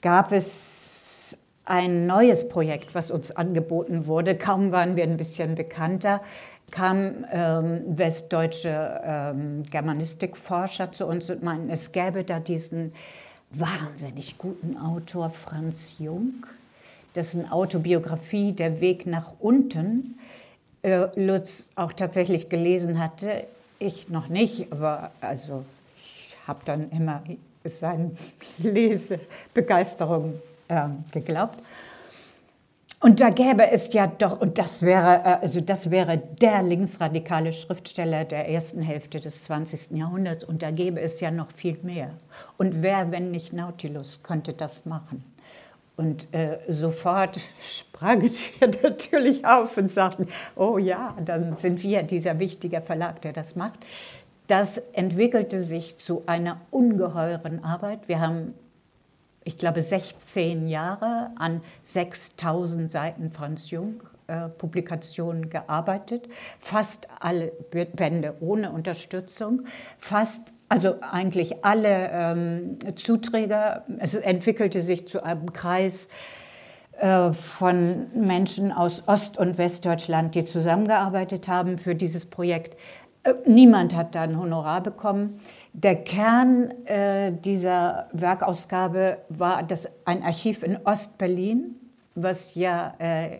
gab es ein neues Projekt, was uns angeboten wurde. Kaum waren wir ein bisschen bekannter, kamen ähm, westdeutsche ähm, Germanistikforscher zu uns und meinten, es gäbe da diesen wahnsinnig guten Autor Franz Jung, dessen Autobiografie Der Weg nach unten äh, Lutz auch tatsächlich gelesen hatte. Ich noch nicht, aber also ich habe dann immer seine Lesebegeisterung äh, geglaubt. Und da gäbe es ja doch, und das wäre, äh, also das wäre der linksradikale Schriftsteller der ersten Hälfte des 20. Jahrhunderts, und da gäbe es ja noch viel mehr. Und wer, wenn nicht Nautilus, könnte das machen? Und äh, sofort sprangen wir natürlich auf und sagten, oh ja, dann sind wir dieser wichtige Verlag, der das macht. Das entwickelte sich zu einer ungeheuren Arbeit. Wir haben ich glaube, 16 Jahre an 6000 Seiten Franz Jung äh, Publikationen gearbeitet, fast alle Bände ohne Unterstützung, fast also eigentlich alle ähm, Zuträger. Es entwickelte sich zu einem Kreis äh, von Menschen aus Ost- und Westdeutschland, die zusammengearbeitet haben für dieses Projekt. Äh, niemand hat da ein Honorar bekommen. Der Kern äh, dieser Werkausgabe war das, ein Archiv in Ostberlin, was ja äh,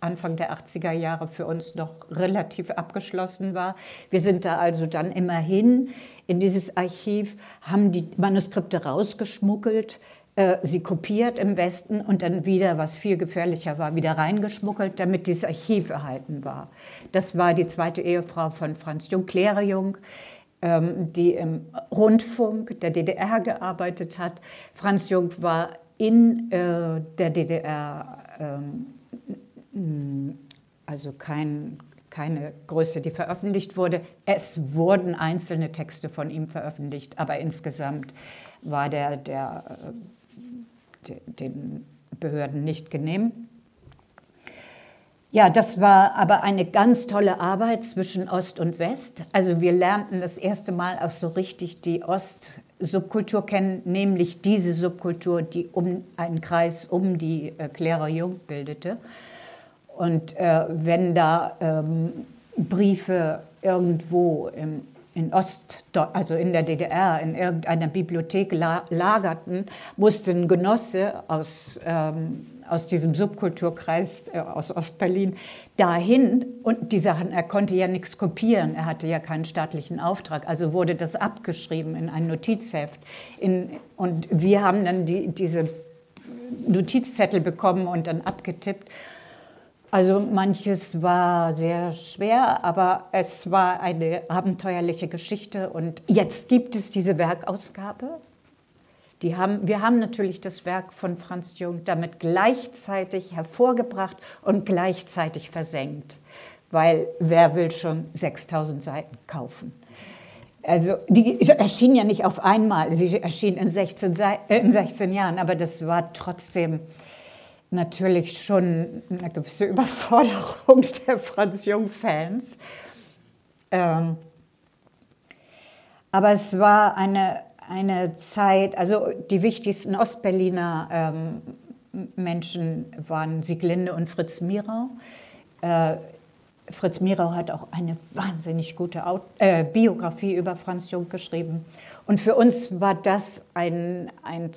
Anfang der 80er Jahre für uns noch relativ abgeschlossen war. Wir sind da also dann immerhin in dieses Archiv, haben die Manuskripte rausgeschmuggelt, äh, sie kopiert im Westen und dann wieder, was viel gefährlicher war, wieder reingeschmuggelt, damit dieses Archiv erhalten war. Das war die zweite Ehefrau von Franz Jung, Claire Jung die im Rundfunk der DDR gearbeitet hat. Franz Jung war in äh, der DDR, ähm, also kein, keine Größe, die veröffentlicht wurde. Es wurden einzelne Texte von ihm veröffentlicht, aber insgesamt war der, der, äh, der den Behörden nicht genehm. Ja, das war aber eine ganz tolle Arbeit zwischen Ost und West. Also wir lernten das erste Mal auch so richtig die Ost-Subkultur kennen, nämlich diese Subkultur, die um einen Kreis um die äh, Clara Jung bildete. Und äh, wenn da ähm, Briefe irgendwo im, in Ost, also in der DDR, in irgendeiner Bibliothek lagerten, musste ein Genosse aus ähm, aus diesem Subkulturkreis äh, aus Ostberlin dahin. Und die Sachen, er konnte ja nichts kopieren, er hatte ja keinen staatlichen Auftrag, also wurde das abgeschrieben in ein Notizheft. In, und wir haben dann die, diese Notizzettel bekommen und dann abgetippt. Also manches war sehr schwer, aber es war eine abenteuerliche Geschichte. Und jetzt gibt es diese Werkausgabe die haben, wir haben natürlich das Werk von Franz Jung damit gleichzeitig hervorgebracht und gleichzeitig versenkt, weil wer will schon 6000 Seiten kaufen? Also die erschien ja nicht auf einmal, sie erschien in 16, äh, in 16 Jahren, aber das war trotzdem natürlich schon eine gewisse Überforderung der Franz Jung-Fans. Ähm, aber es war eine eine Zeit, also die wichtigsten Ostberliner ähm, Menschen waren Sieglinde und Fritz Mirau. Äh, Fritz Mirau hat auch eine wahnsinnig gute Aut äh, Biografie über Franz Jung geschrieben. Und für uns war das ein, ein,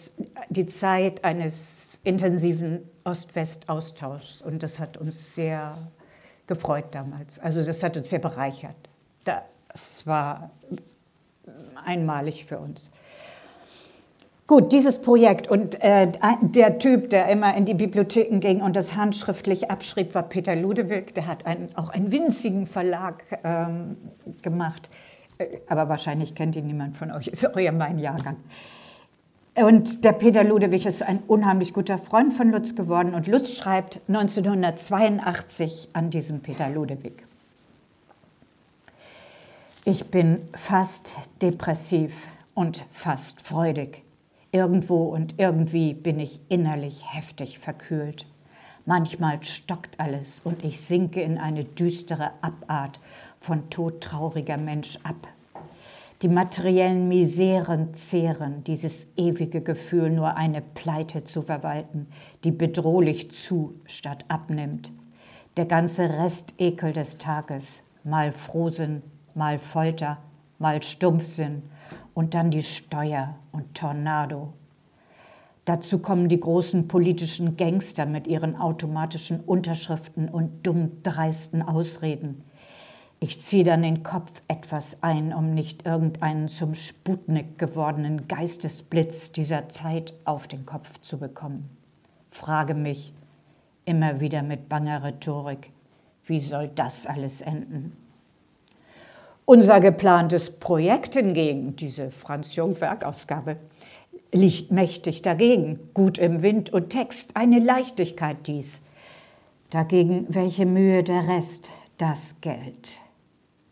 die Zeit eines intensiven Ost-West-Austauschs. Und das hat uns sehr gefreut damals. Also das hat uns sehr bereichert. Das war einmalig für uns. Gut, dieses Projekt und äh, der Typ, der immer in die Bibliotheken ging und das handschriftlich abschrieb, war Peter Ludewig. Der hat einen, auch einen winzigen Verlag ähm, gemacht. Äh, aber wahrscheinlich kennt ihn niemand von euch, ist auch ja mein Jahrgang. Und der Peter Ludewig ist ein unheimlich guter Freund von Lutz geworden und Lutz schreibt 1982 an diesem Peter Ludewig. Ich bin fast depressiv und fast freudig. Irgendwo und irgendwie bin ich innerlich heftig verkühlt. Manchmal stockt alles und ich sinke in eine düstere Abart von todtrauriger Mensch ab. Die materiellen Miseren zehren dieses ewige Gefühl, nur eine Pleite zu verwalten, die bedrohlich zu statt abnimmt. Der ganze Restekel des Tages, mal Frohsinn, mal Folter, mal Stumpfsinn und dann die Steuer und Tornado. Dazu kommen die großen politischen Gangster mit ihren automatischen Unterschriften und dumm dreisten Ausreden. Ich ziehe dann den Kopf etwas ein, um nicht irgendeinen zum Sputnik gewordenen Geistesblitz dieser Zeit auf den Kopf zu bekommen. Frage mich, immer wieder mit banger Rhetorik. Wie soll das alles enden? Unser geplantes Projekt hingegen, diese Franz-Jung-Werkausgabe, liegt mächtig dagegen. Gut im Wind und Text, eine Leichtigkeit dies. Dagegen welche Mühe der Rest, das Geld.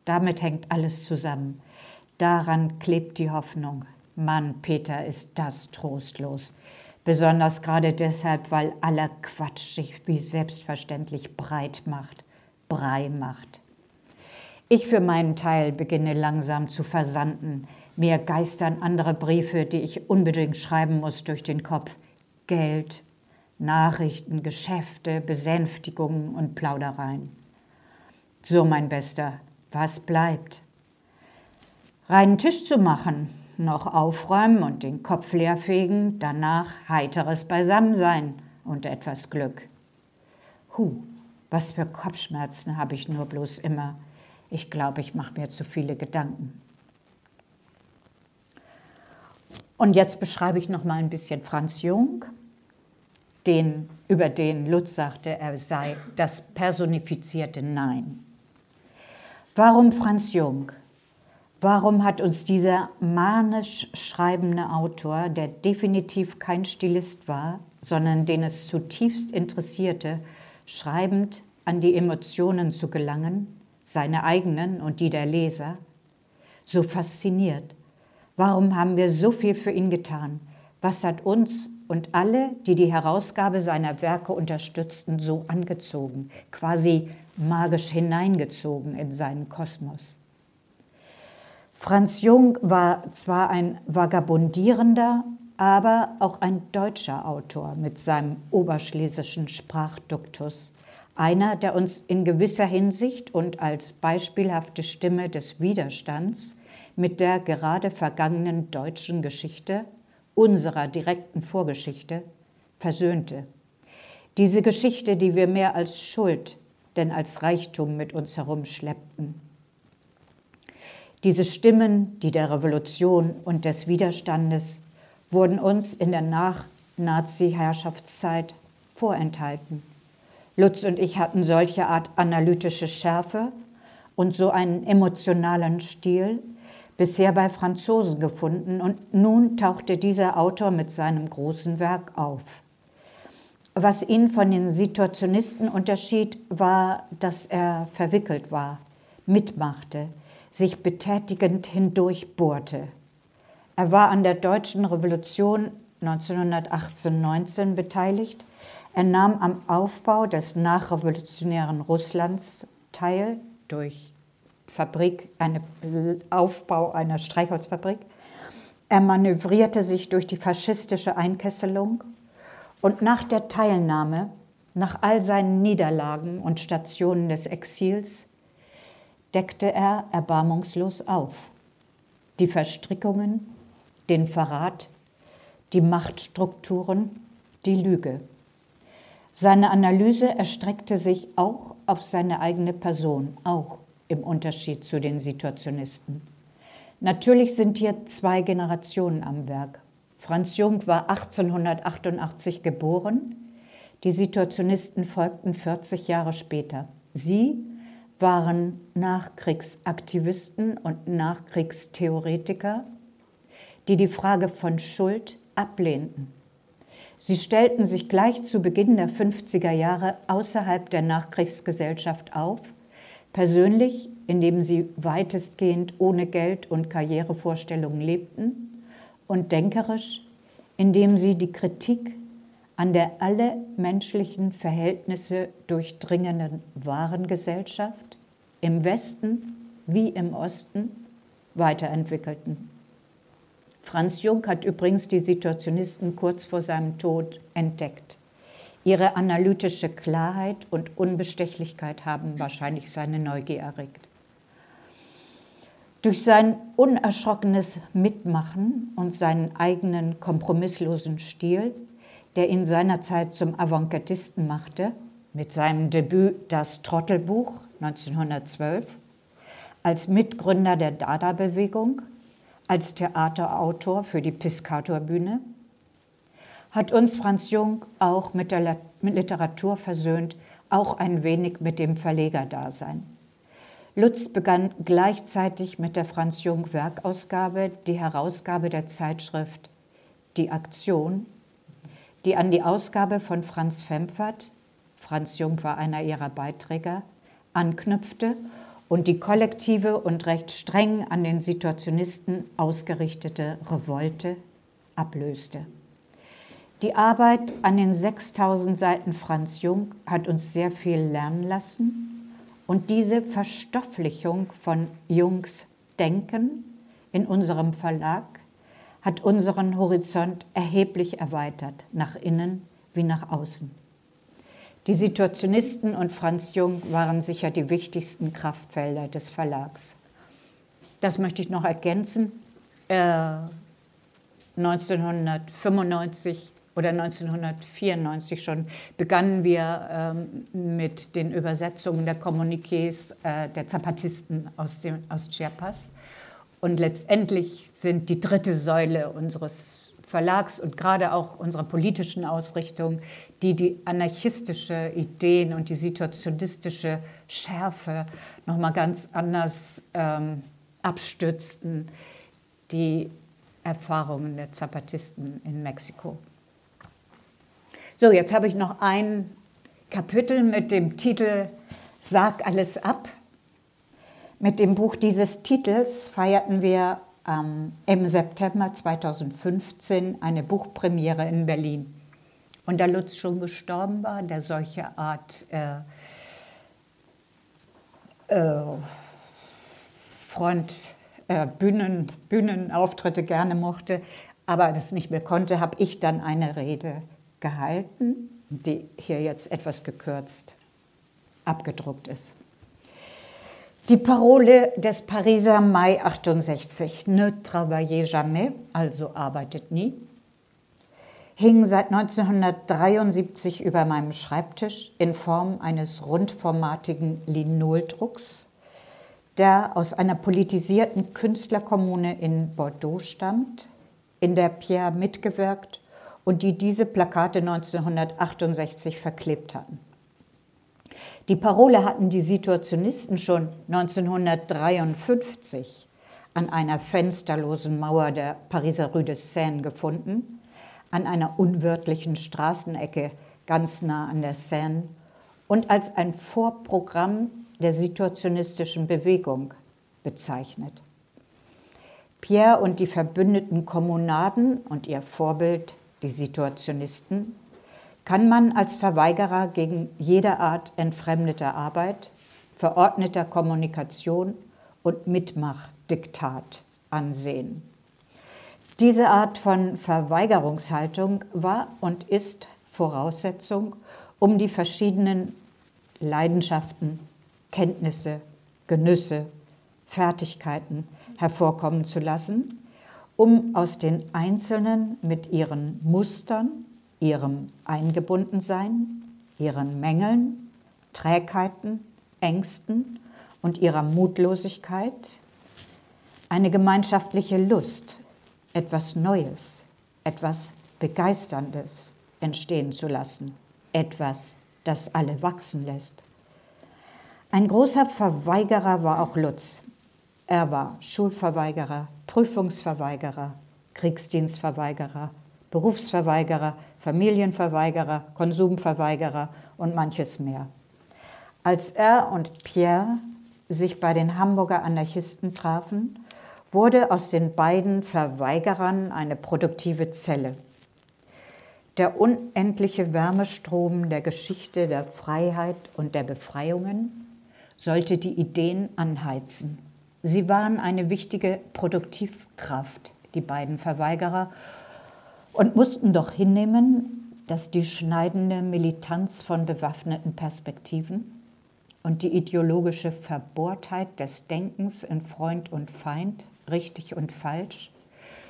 Damit hängt alles zusammen. Daran klebt die Hoffnung. Mann, Peter, ist das trostlos. Besonders gerade deshalb, weil aller Quatsch sich wie selbstverständlich breit macht, Brei macht. Ich für meinen Teil beginne langsam zu versanden. Mir geistern andere Briefe, die ich unbedingt schreiben muss, durch den Kopf. Geld, Nachrichten, Geschäfte, Besänftigungen und Plaudereien. So, mein Bester, was bleibt? Reinen Tisch zu machen, noch aufräumen und den Kopf leerfegen, danach heiteres Beisammensein und etwas Glück. Hu, was für Kopfschmerzen habe ich nur bloß immer. Ich glaube, ich mache mir zu viele Gedanken. Und jetzt beschreibe ich noch mal ein bisschen Franz Jung, den, über den Lutz sagte, er sei das personifizierte Nein. Warum Franz Jung? Warum hat uns dieser manisch schreibende Autor, der definitiv kein Stilist war, sondern den es zutiefst interessierte, schreibend an die Emotionen zu gelangen, seine eigenen und die der Leser, so fasziniert? Warum haben wir so viel für ihn getan? Was hat uns und alle, die die Herausgabe seiner Werke unterstützten, so angezogen, quasi magisch hineingezogen in seinen Kosmos? Franz Jung war zwar ein vagabundierender, aber auch ein deutscher Autor mit seinem oberschlesischen Sprachduktus, einer, der uns in gewisser Hinsicht und als beispielhafte Stimme des Widerstands mit der gerade vergangenen deutschen Geschichte, unserer direkten Vorgeschichte, versöhnte. Diese Geschichte, die wir mehr als Schuld denn als Reichtum mit uns herumschleppten. Diese Stimmen, die der Revolution und des Widerstandes, wurden uns in der Nach-Nazi-Herrschaftszeit vorenthalten. Lutz und ich hatten solche Art analytische Schärfe und so einen emotionalen Stil bisher bei Franzosen gefunden und nun tauchte dieser Autor mit seinem großen Werk auf. Was ihn von den Situationisten unterschied, war, dass er verwickelt war, mitmachte, sich betätigend hindurchbohrte. Er war an der deutschen Revolution 1918-19 beteiligt. Er nahm am Aufbau des nachrevolutionären Russlands teil durch Fabrik, eine Aufbau einer Streichholzfabrik. Er manövrierte sich durch die faschistische Einkesselung und nach der Teilnahme, nach all seinen Niederlagen und Stationen des Exils, deckte er erbarmungslos auf. Die Verstrickungen, den Verrat, die Machtstrukturen, die Lüge. Seine Analyse erstreckte sich auch auf seine eigene Person, auch im Unterschied zu den Situationisten. Natürlich sind hier zwei Generationen am Werk. Franz Jung war 1888 geboren, die Situationisten folgten 40 Jahre später. Sie waren Nachkriegsaktivisten und Nachkriegstheoretiker, die die Frage von Schuld ablehnten. Sie stellten sich gleich zu Beginn der 50er Jahre außerhalb der Nachkriegsgesellschaft auf, persönlich, indem sie weitestgehend ohne Geld und Karrierevorstellungen lebten, und denkerisch, indem sie die Kritik an der alle menschlichen Verhältnisse durchdringenden Warengesellschaft im Westen wie im Osten weiterentwickelten. Franz Jung hat übrigens die Situationisten kurz vor seinem Tod entdeckt. Ihre analytische Klarheit und Unbestechlichkeit haben wahrscheinlich seine Neugier erregt. Durch sein unerschrockenes Mitmachen und seinen eigenen kompromisslosen Stil der ihn seinerzeit zum Avantgardisten machte, mit seinem Debüt Das Trottelbuch 1912, als Mitgründer der Dada-Bewegung, als Theaterautor für die Piscatorbühne, hat uns Franz Jung auch mit der Literatur versöhnt, auch ein wenig mit dem Verlegerdasein. Lutz begann gleichzeitig mit der Franz Jung Werkausgabe die Herausgabe der Zeitschrift Die Aktion, die an die Ausgabe von Franz Fempfert, Franz Jung war einer ihrer Beiträger, anknüpfte und die kollektive und recht streng an den Situationisten ausgerichtete Revolte ablöste. Die Arbeit an den 6000 Seiten Franz Jung hat uns sehr viel lernen lassen und diese Verstofflichung von Jungs Denken in unserem Verlag hat unseren Horizont erheblich erweitert, nach innen wie nach außen. Die Situationisten und Franz Jung waren sicher die wichtigsten Kraftfelder des Verlags. Das möchte ich noch ergänzen. Äh, 1995 oder 1994 schon begannen wir ähm, mit den Übersetzungen der Kommuniqués äh, der Zapatisten aus, dem, aus Chiapas. Und letztendlich sind die dritte Säule unseres Verlags und gerade auch unserer politischen Ausrichtung, die die anarchistische Ideen und die situationistische Schärfe nochmal ganz anders ähm, abstützten, die Erfahrungen der Zapatisten in Mexiko. So, jetzt habe ich noch ein Kapitel mit dem Titel Sag alles ab. Mit dem Buch dieses Titels feierten wir ähm, im September 2015 eine Buchpremiere in Berlin. Und da Lutz schon gestorben war, der solche Art äh, äh, Front, äh, Bühnen, Bühnenauftritte gerne mochte, aber das nicht mehr konnte, habe ich dann eine Rede gehalten, die hier jetzt etwas gekürzt abgedruckt ist. Die Parole des Pariser Mai 68, Ne travaillez jamais, also arbeitet nie, hing seit 1973 über meinem Schreibtisch in Form eines rundformatigen Linoldrucks, der aus einer politisierten Künstlerkommune in Bordeaux stammt, in der Pierre mitgewirkt und die diese Plakate 1968 verklebt hatten. Die Parole hatten die Situationisten schon 1953 an einer fensterlosen Mauer der Pariser Rue de Seine gefunden, an einer unwirtlichen Straßenecke ganz nah an der Seine und als ein Vorprogramm der situationistischen Bewegung bezeichnet. Pierre und die verbündeten Kommunaden und ihr Vorbild, die Situationisten, kann man als Verweigerer gegen jede Art entfremdeter Arbeit, verordneter Kommunikation und Mitmachdiktat ansehen. Diese Art von Verweigerungshaltung war und ist Voraussetzung, um die verschiedenen Leidenschaften, Kenntnisse, Genüsse, Fertigkeiten hervorkommen zu lassen, um aus den Einzelnen mit ihren Mustern, ihrem Eingebundensein, ihren Mängeln, Trägheiten, Ängsten und ihrer Mutlosigkeit eine gemeinschaftliche Lust, etwas Neues, etwas Begeisterndes entstehen zu lassen, etwas, das alle wachsen lässt. Ein großer Verweigerer war auch Lutz. Er war Schulverweigerer, Prüfungsverweigerer, Kriegsdienstverweigerer, Berufsverweigerer, Familienverweigerer, Konsumverweigerer und manches mehr. Als er und Pierre sich bei den Hamburger Anarchisten trafen, wurde aus den beiden Verweigerern eine produktive Zelle. Der unendliche Wärmestrom der Geschichte der Freiheit und der Befreiungen sollte die Ideen anheizen. Sie waren eine wichtige Produktivkraft, die beiden Verweigerer, und mussten doch hinnehmen, dass die schneidende Militanz von bewaffneten Perspektiven und die ideologische Verbohrtheit des Denkens in Freund und Feind, richtig und falsch,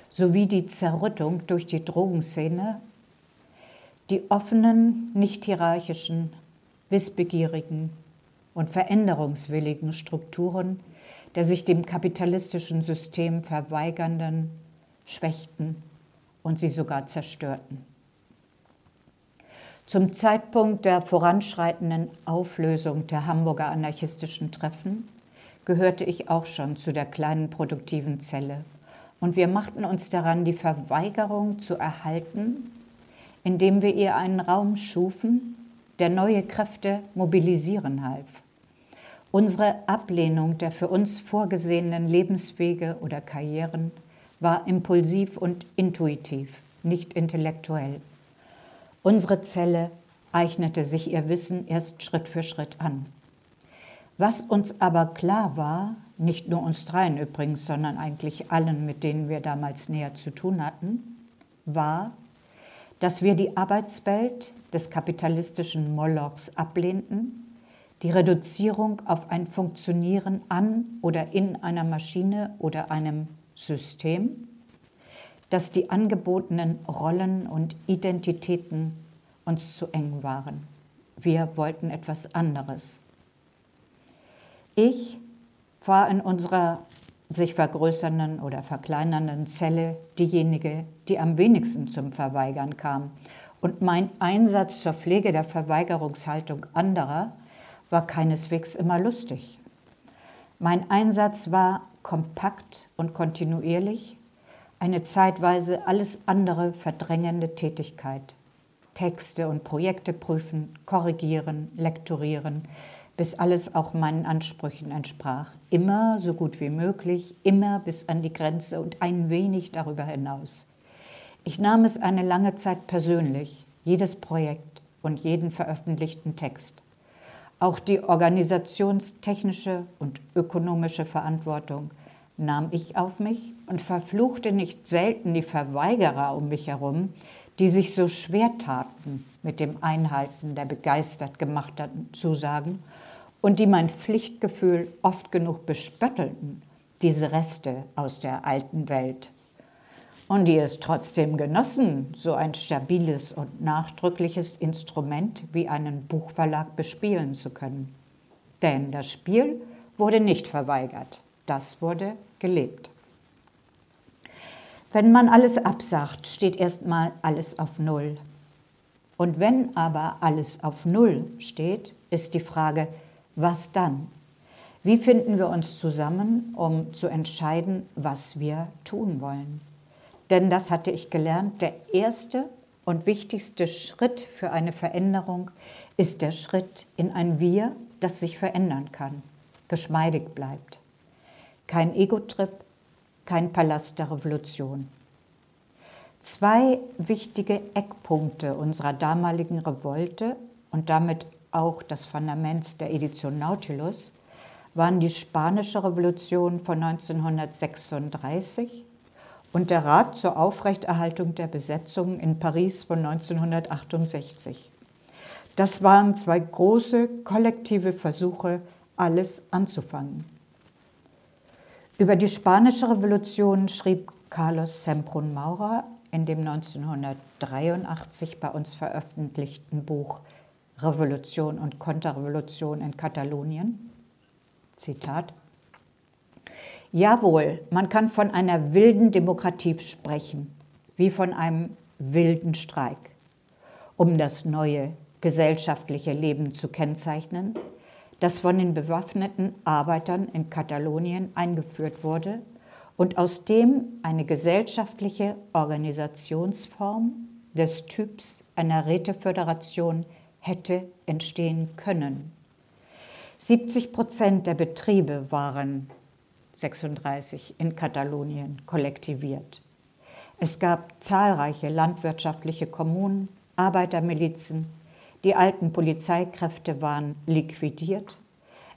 sowie die Zerrüttung durch die Drogenszene, die offenen, nicht hierarchischen, wissbegierigen und veränderungswilligen Strukturen der sich dem kapitalistischen System verweigernden, schwächten und sie sogar zerstörten. Zum Zeitpunkt der voranschreitenden Auflösung der Hamburger anarchistischen Treffen gehörte ich auch schon zu der kleinen produktiven Zelle. Und wir machten uns daran, die Verweigerung zu erhalten, indem wir ihr einen Raum schufen, der neue Kräfte mobilisieren half. Unsere Ablehnung der für uns vorgesehenen Lebenswege oder Karrieren war impulsiv und intuitiv, nicht intellektuell. Unsere Zelle eignete sich ihr Wissen erst Schritt für Schritt an. Was uns aber klar war, nicht nur uns dreien übrigens, sondern eigentlich allen, mit denen wir damals näher zu tun hatten, war, dass wir die Arbeitswelt des kapitalistischen Molochs ablehnten, die Reduzierung auf ein Funktionieren an oder in einer Maschine oder einem System, dass die angebotenen Rollen und Identitäten uns zu eng waren. Wir wollten etwas anderes. Ich war in unserer sich vergrößernden oder verkleinernden Zelle diejenige, die am wenigsten zum Verweigern kam. Und mein Einsatz zur Pflege der Verweigerungshaltung anderer war keineswegs immer lustig. Mein Einsatz war kompakt und kontinuierlich, eine zeitweise alles andere verdrängende Tätigkeit. Texte und Projekte prüfen, korrigieren, lektorieren, bis alles auch meinen Ansprüchen entsprach. Immer so gut wie möglich, immer bis an die Grenze und ein wenig darüber hinaus. Ich nahm es eine lange Zeit persönlich, jedes Projekt und jeden veröffentlichten Text. Auch die organisationstechnische und ökonomische Verantwortung nahm ich auf mich und verfluchte nicht selten die Verweigerer um mich herum, die sich so schwer taten mit dem Einhalten der begeistert gemachten Zusagen und die mein Pflichtgefühl oft genug bespöttelten, diese Reste aus der alten Welt. Und die es trotzdem genossen, so ein stabiles und nachdrückliches Instrument wie einen Buchverlag bespielen zu können. Denn das Spiel wurde nicht verweigert, das wurde gelebt. Wenn man alles absagt, steht erstmal alles auf Null. Und wenn aber alles auf Null steht, ist die Frage, was dann? Wie finden wir uns zusammen, um zu entscheiden, was wir tun wollen? Denn das hatte ich gelernt, der erste und wichtigste Schritt für eine Veränderung ist der Schritt in ein Wir, das sich verändern kann, geschmeidig bleibt. Kein Ego-Trip, kein Palast der Revolution. Zwei wichtige Eckpunkte unserer damaligen Revolte und damit auch das Fundament der Edition Nautilus waren die Spanische Revolution von 1936 und der Rat zur Aufrechterhaltung der Besetzung in Paris von 1968. Das waren zwei große kollektive Versuche, alles anzufangen. Über die Spanische Revolution schrieb Carlos Semprún Maurer in dem 1983 bei uns veröffentlichten Buch Revolution und Konterrevolution in Katalonien. Zitat. Jawohl, man kann von einer wilden Demokratie sprechen, wie von einem wilden Streik. Um das neue gesellschaftliche Leben zu kennzeichnen, das von den bewaffneten Arbeitern in Katalonien eingeführt wurde und aus dem eine gesellschaftliche Organisationsform des Typs einer Räteföderation hätte entstehen können. 70 Prozent der Betriebe waren 36 in Katalonien kollektiviert. Es gab zahlreiche landwirtschaftliche Kommunen, Arbeitermilizen, die alten Polizeikräfte waren liquidiert.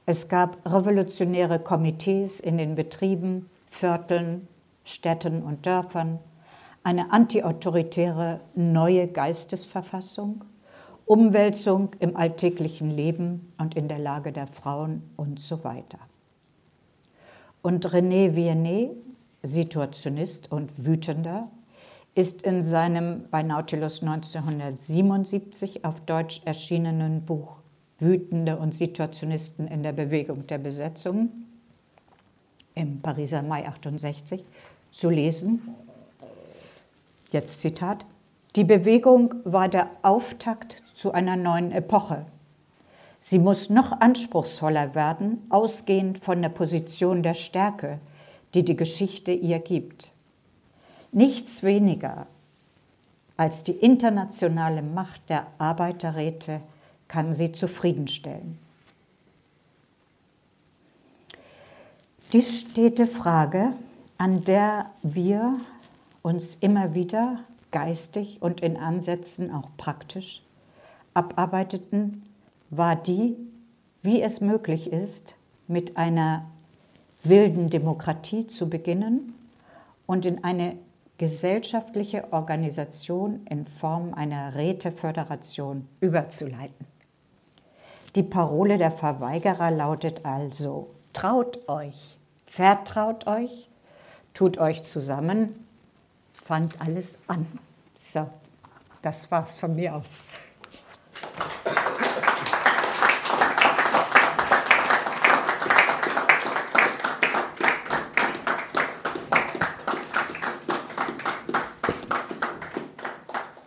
Es gab revolutionäre Komitees in den Betrieben, Vierteln, Städten und Dörfern, eine antiautoritäre neue Geistesverfassung, Umwälzung im alltäglichen Leben und in der Lage der Frauen und so weiter. Und René Viennet, Situationist und Wütender, ist in seinem bei Nautilus 1977 auf Deutsch erschienenen Buch Wütende und Situationisten in der Bewegung der Besetzung im Pariser Mai 68 zu lesen. Jetzt Zitat. Die Bewegung war der Auftakt zu einer neuen Epoche. Sie muss noch anspruchsvoller werden, ausgehend von der Position der Stärke, die die Geschichte ihr gibt. Nichts weniger als die internationale Macht der Arbeiterräte kann sie zufriedenstellen. Die Frage, an der wir uns immer wieder geistig und in Ansätzen auch praktisch abarbeiteten, war die, wie es möglich ist, mit einer wilden Demokratie zu beginnen und in eine gesellschaftliche Organisation in Form einer Räteföderation überzuleiten. Die Parole der Verweigerer lautet also, traut euch, vertraut euch, tut euch zusammen, fangt alles an. So, das war's von mir aus.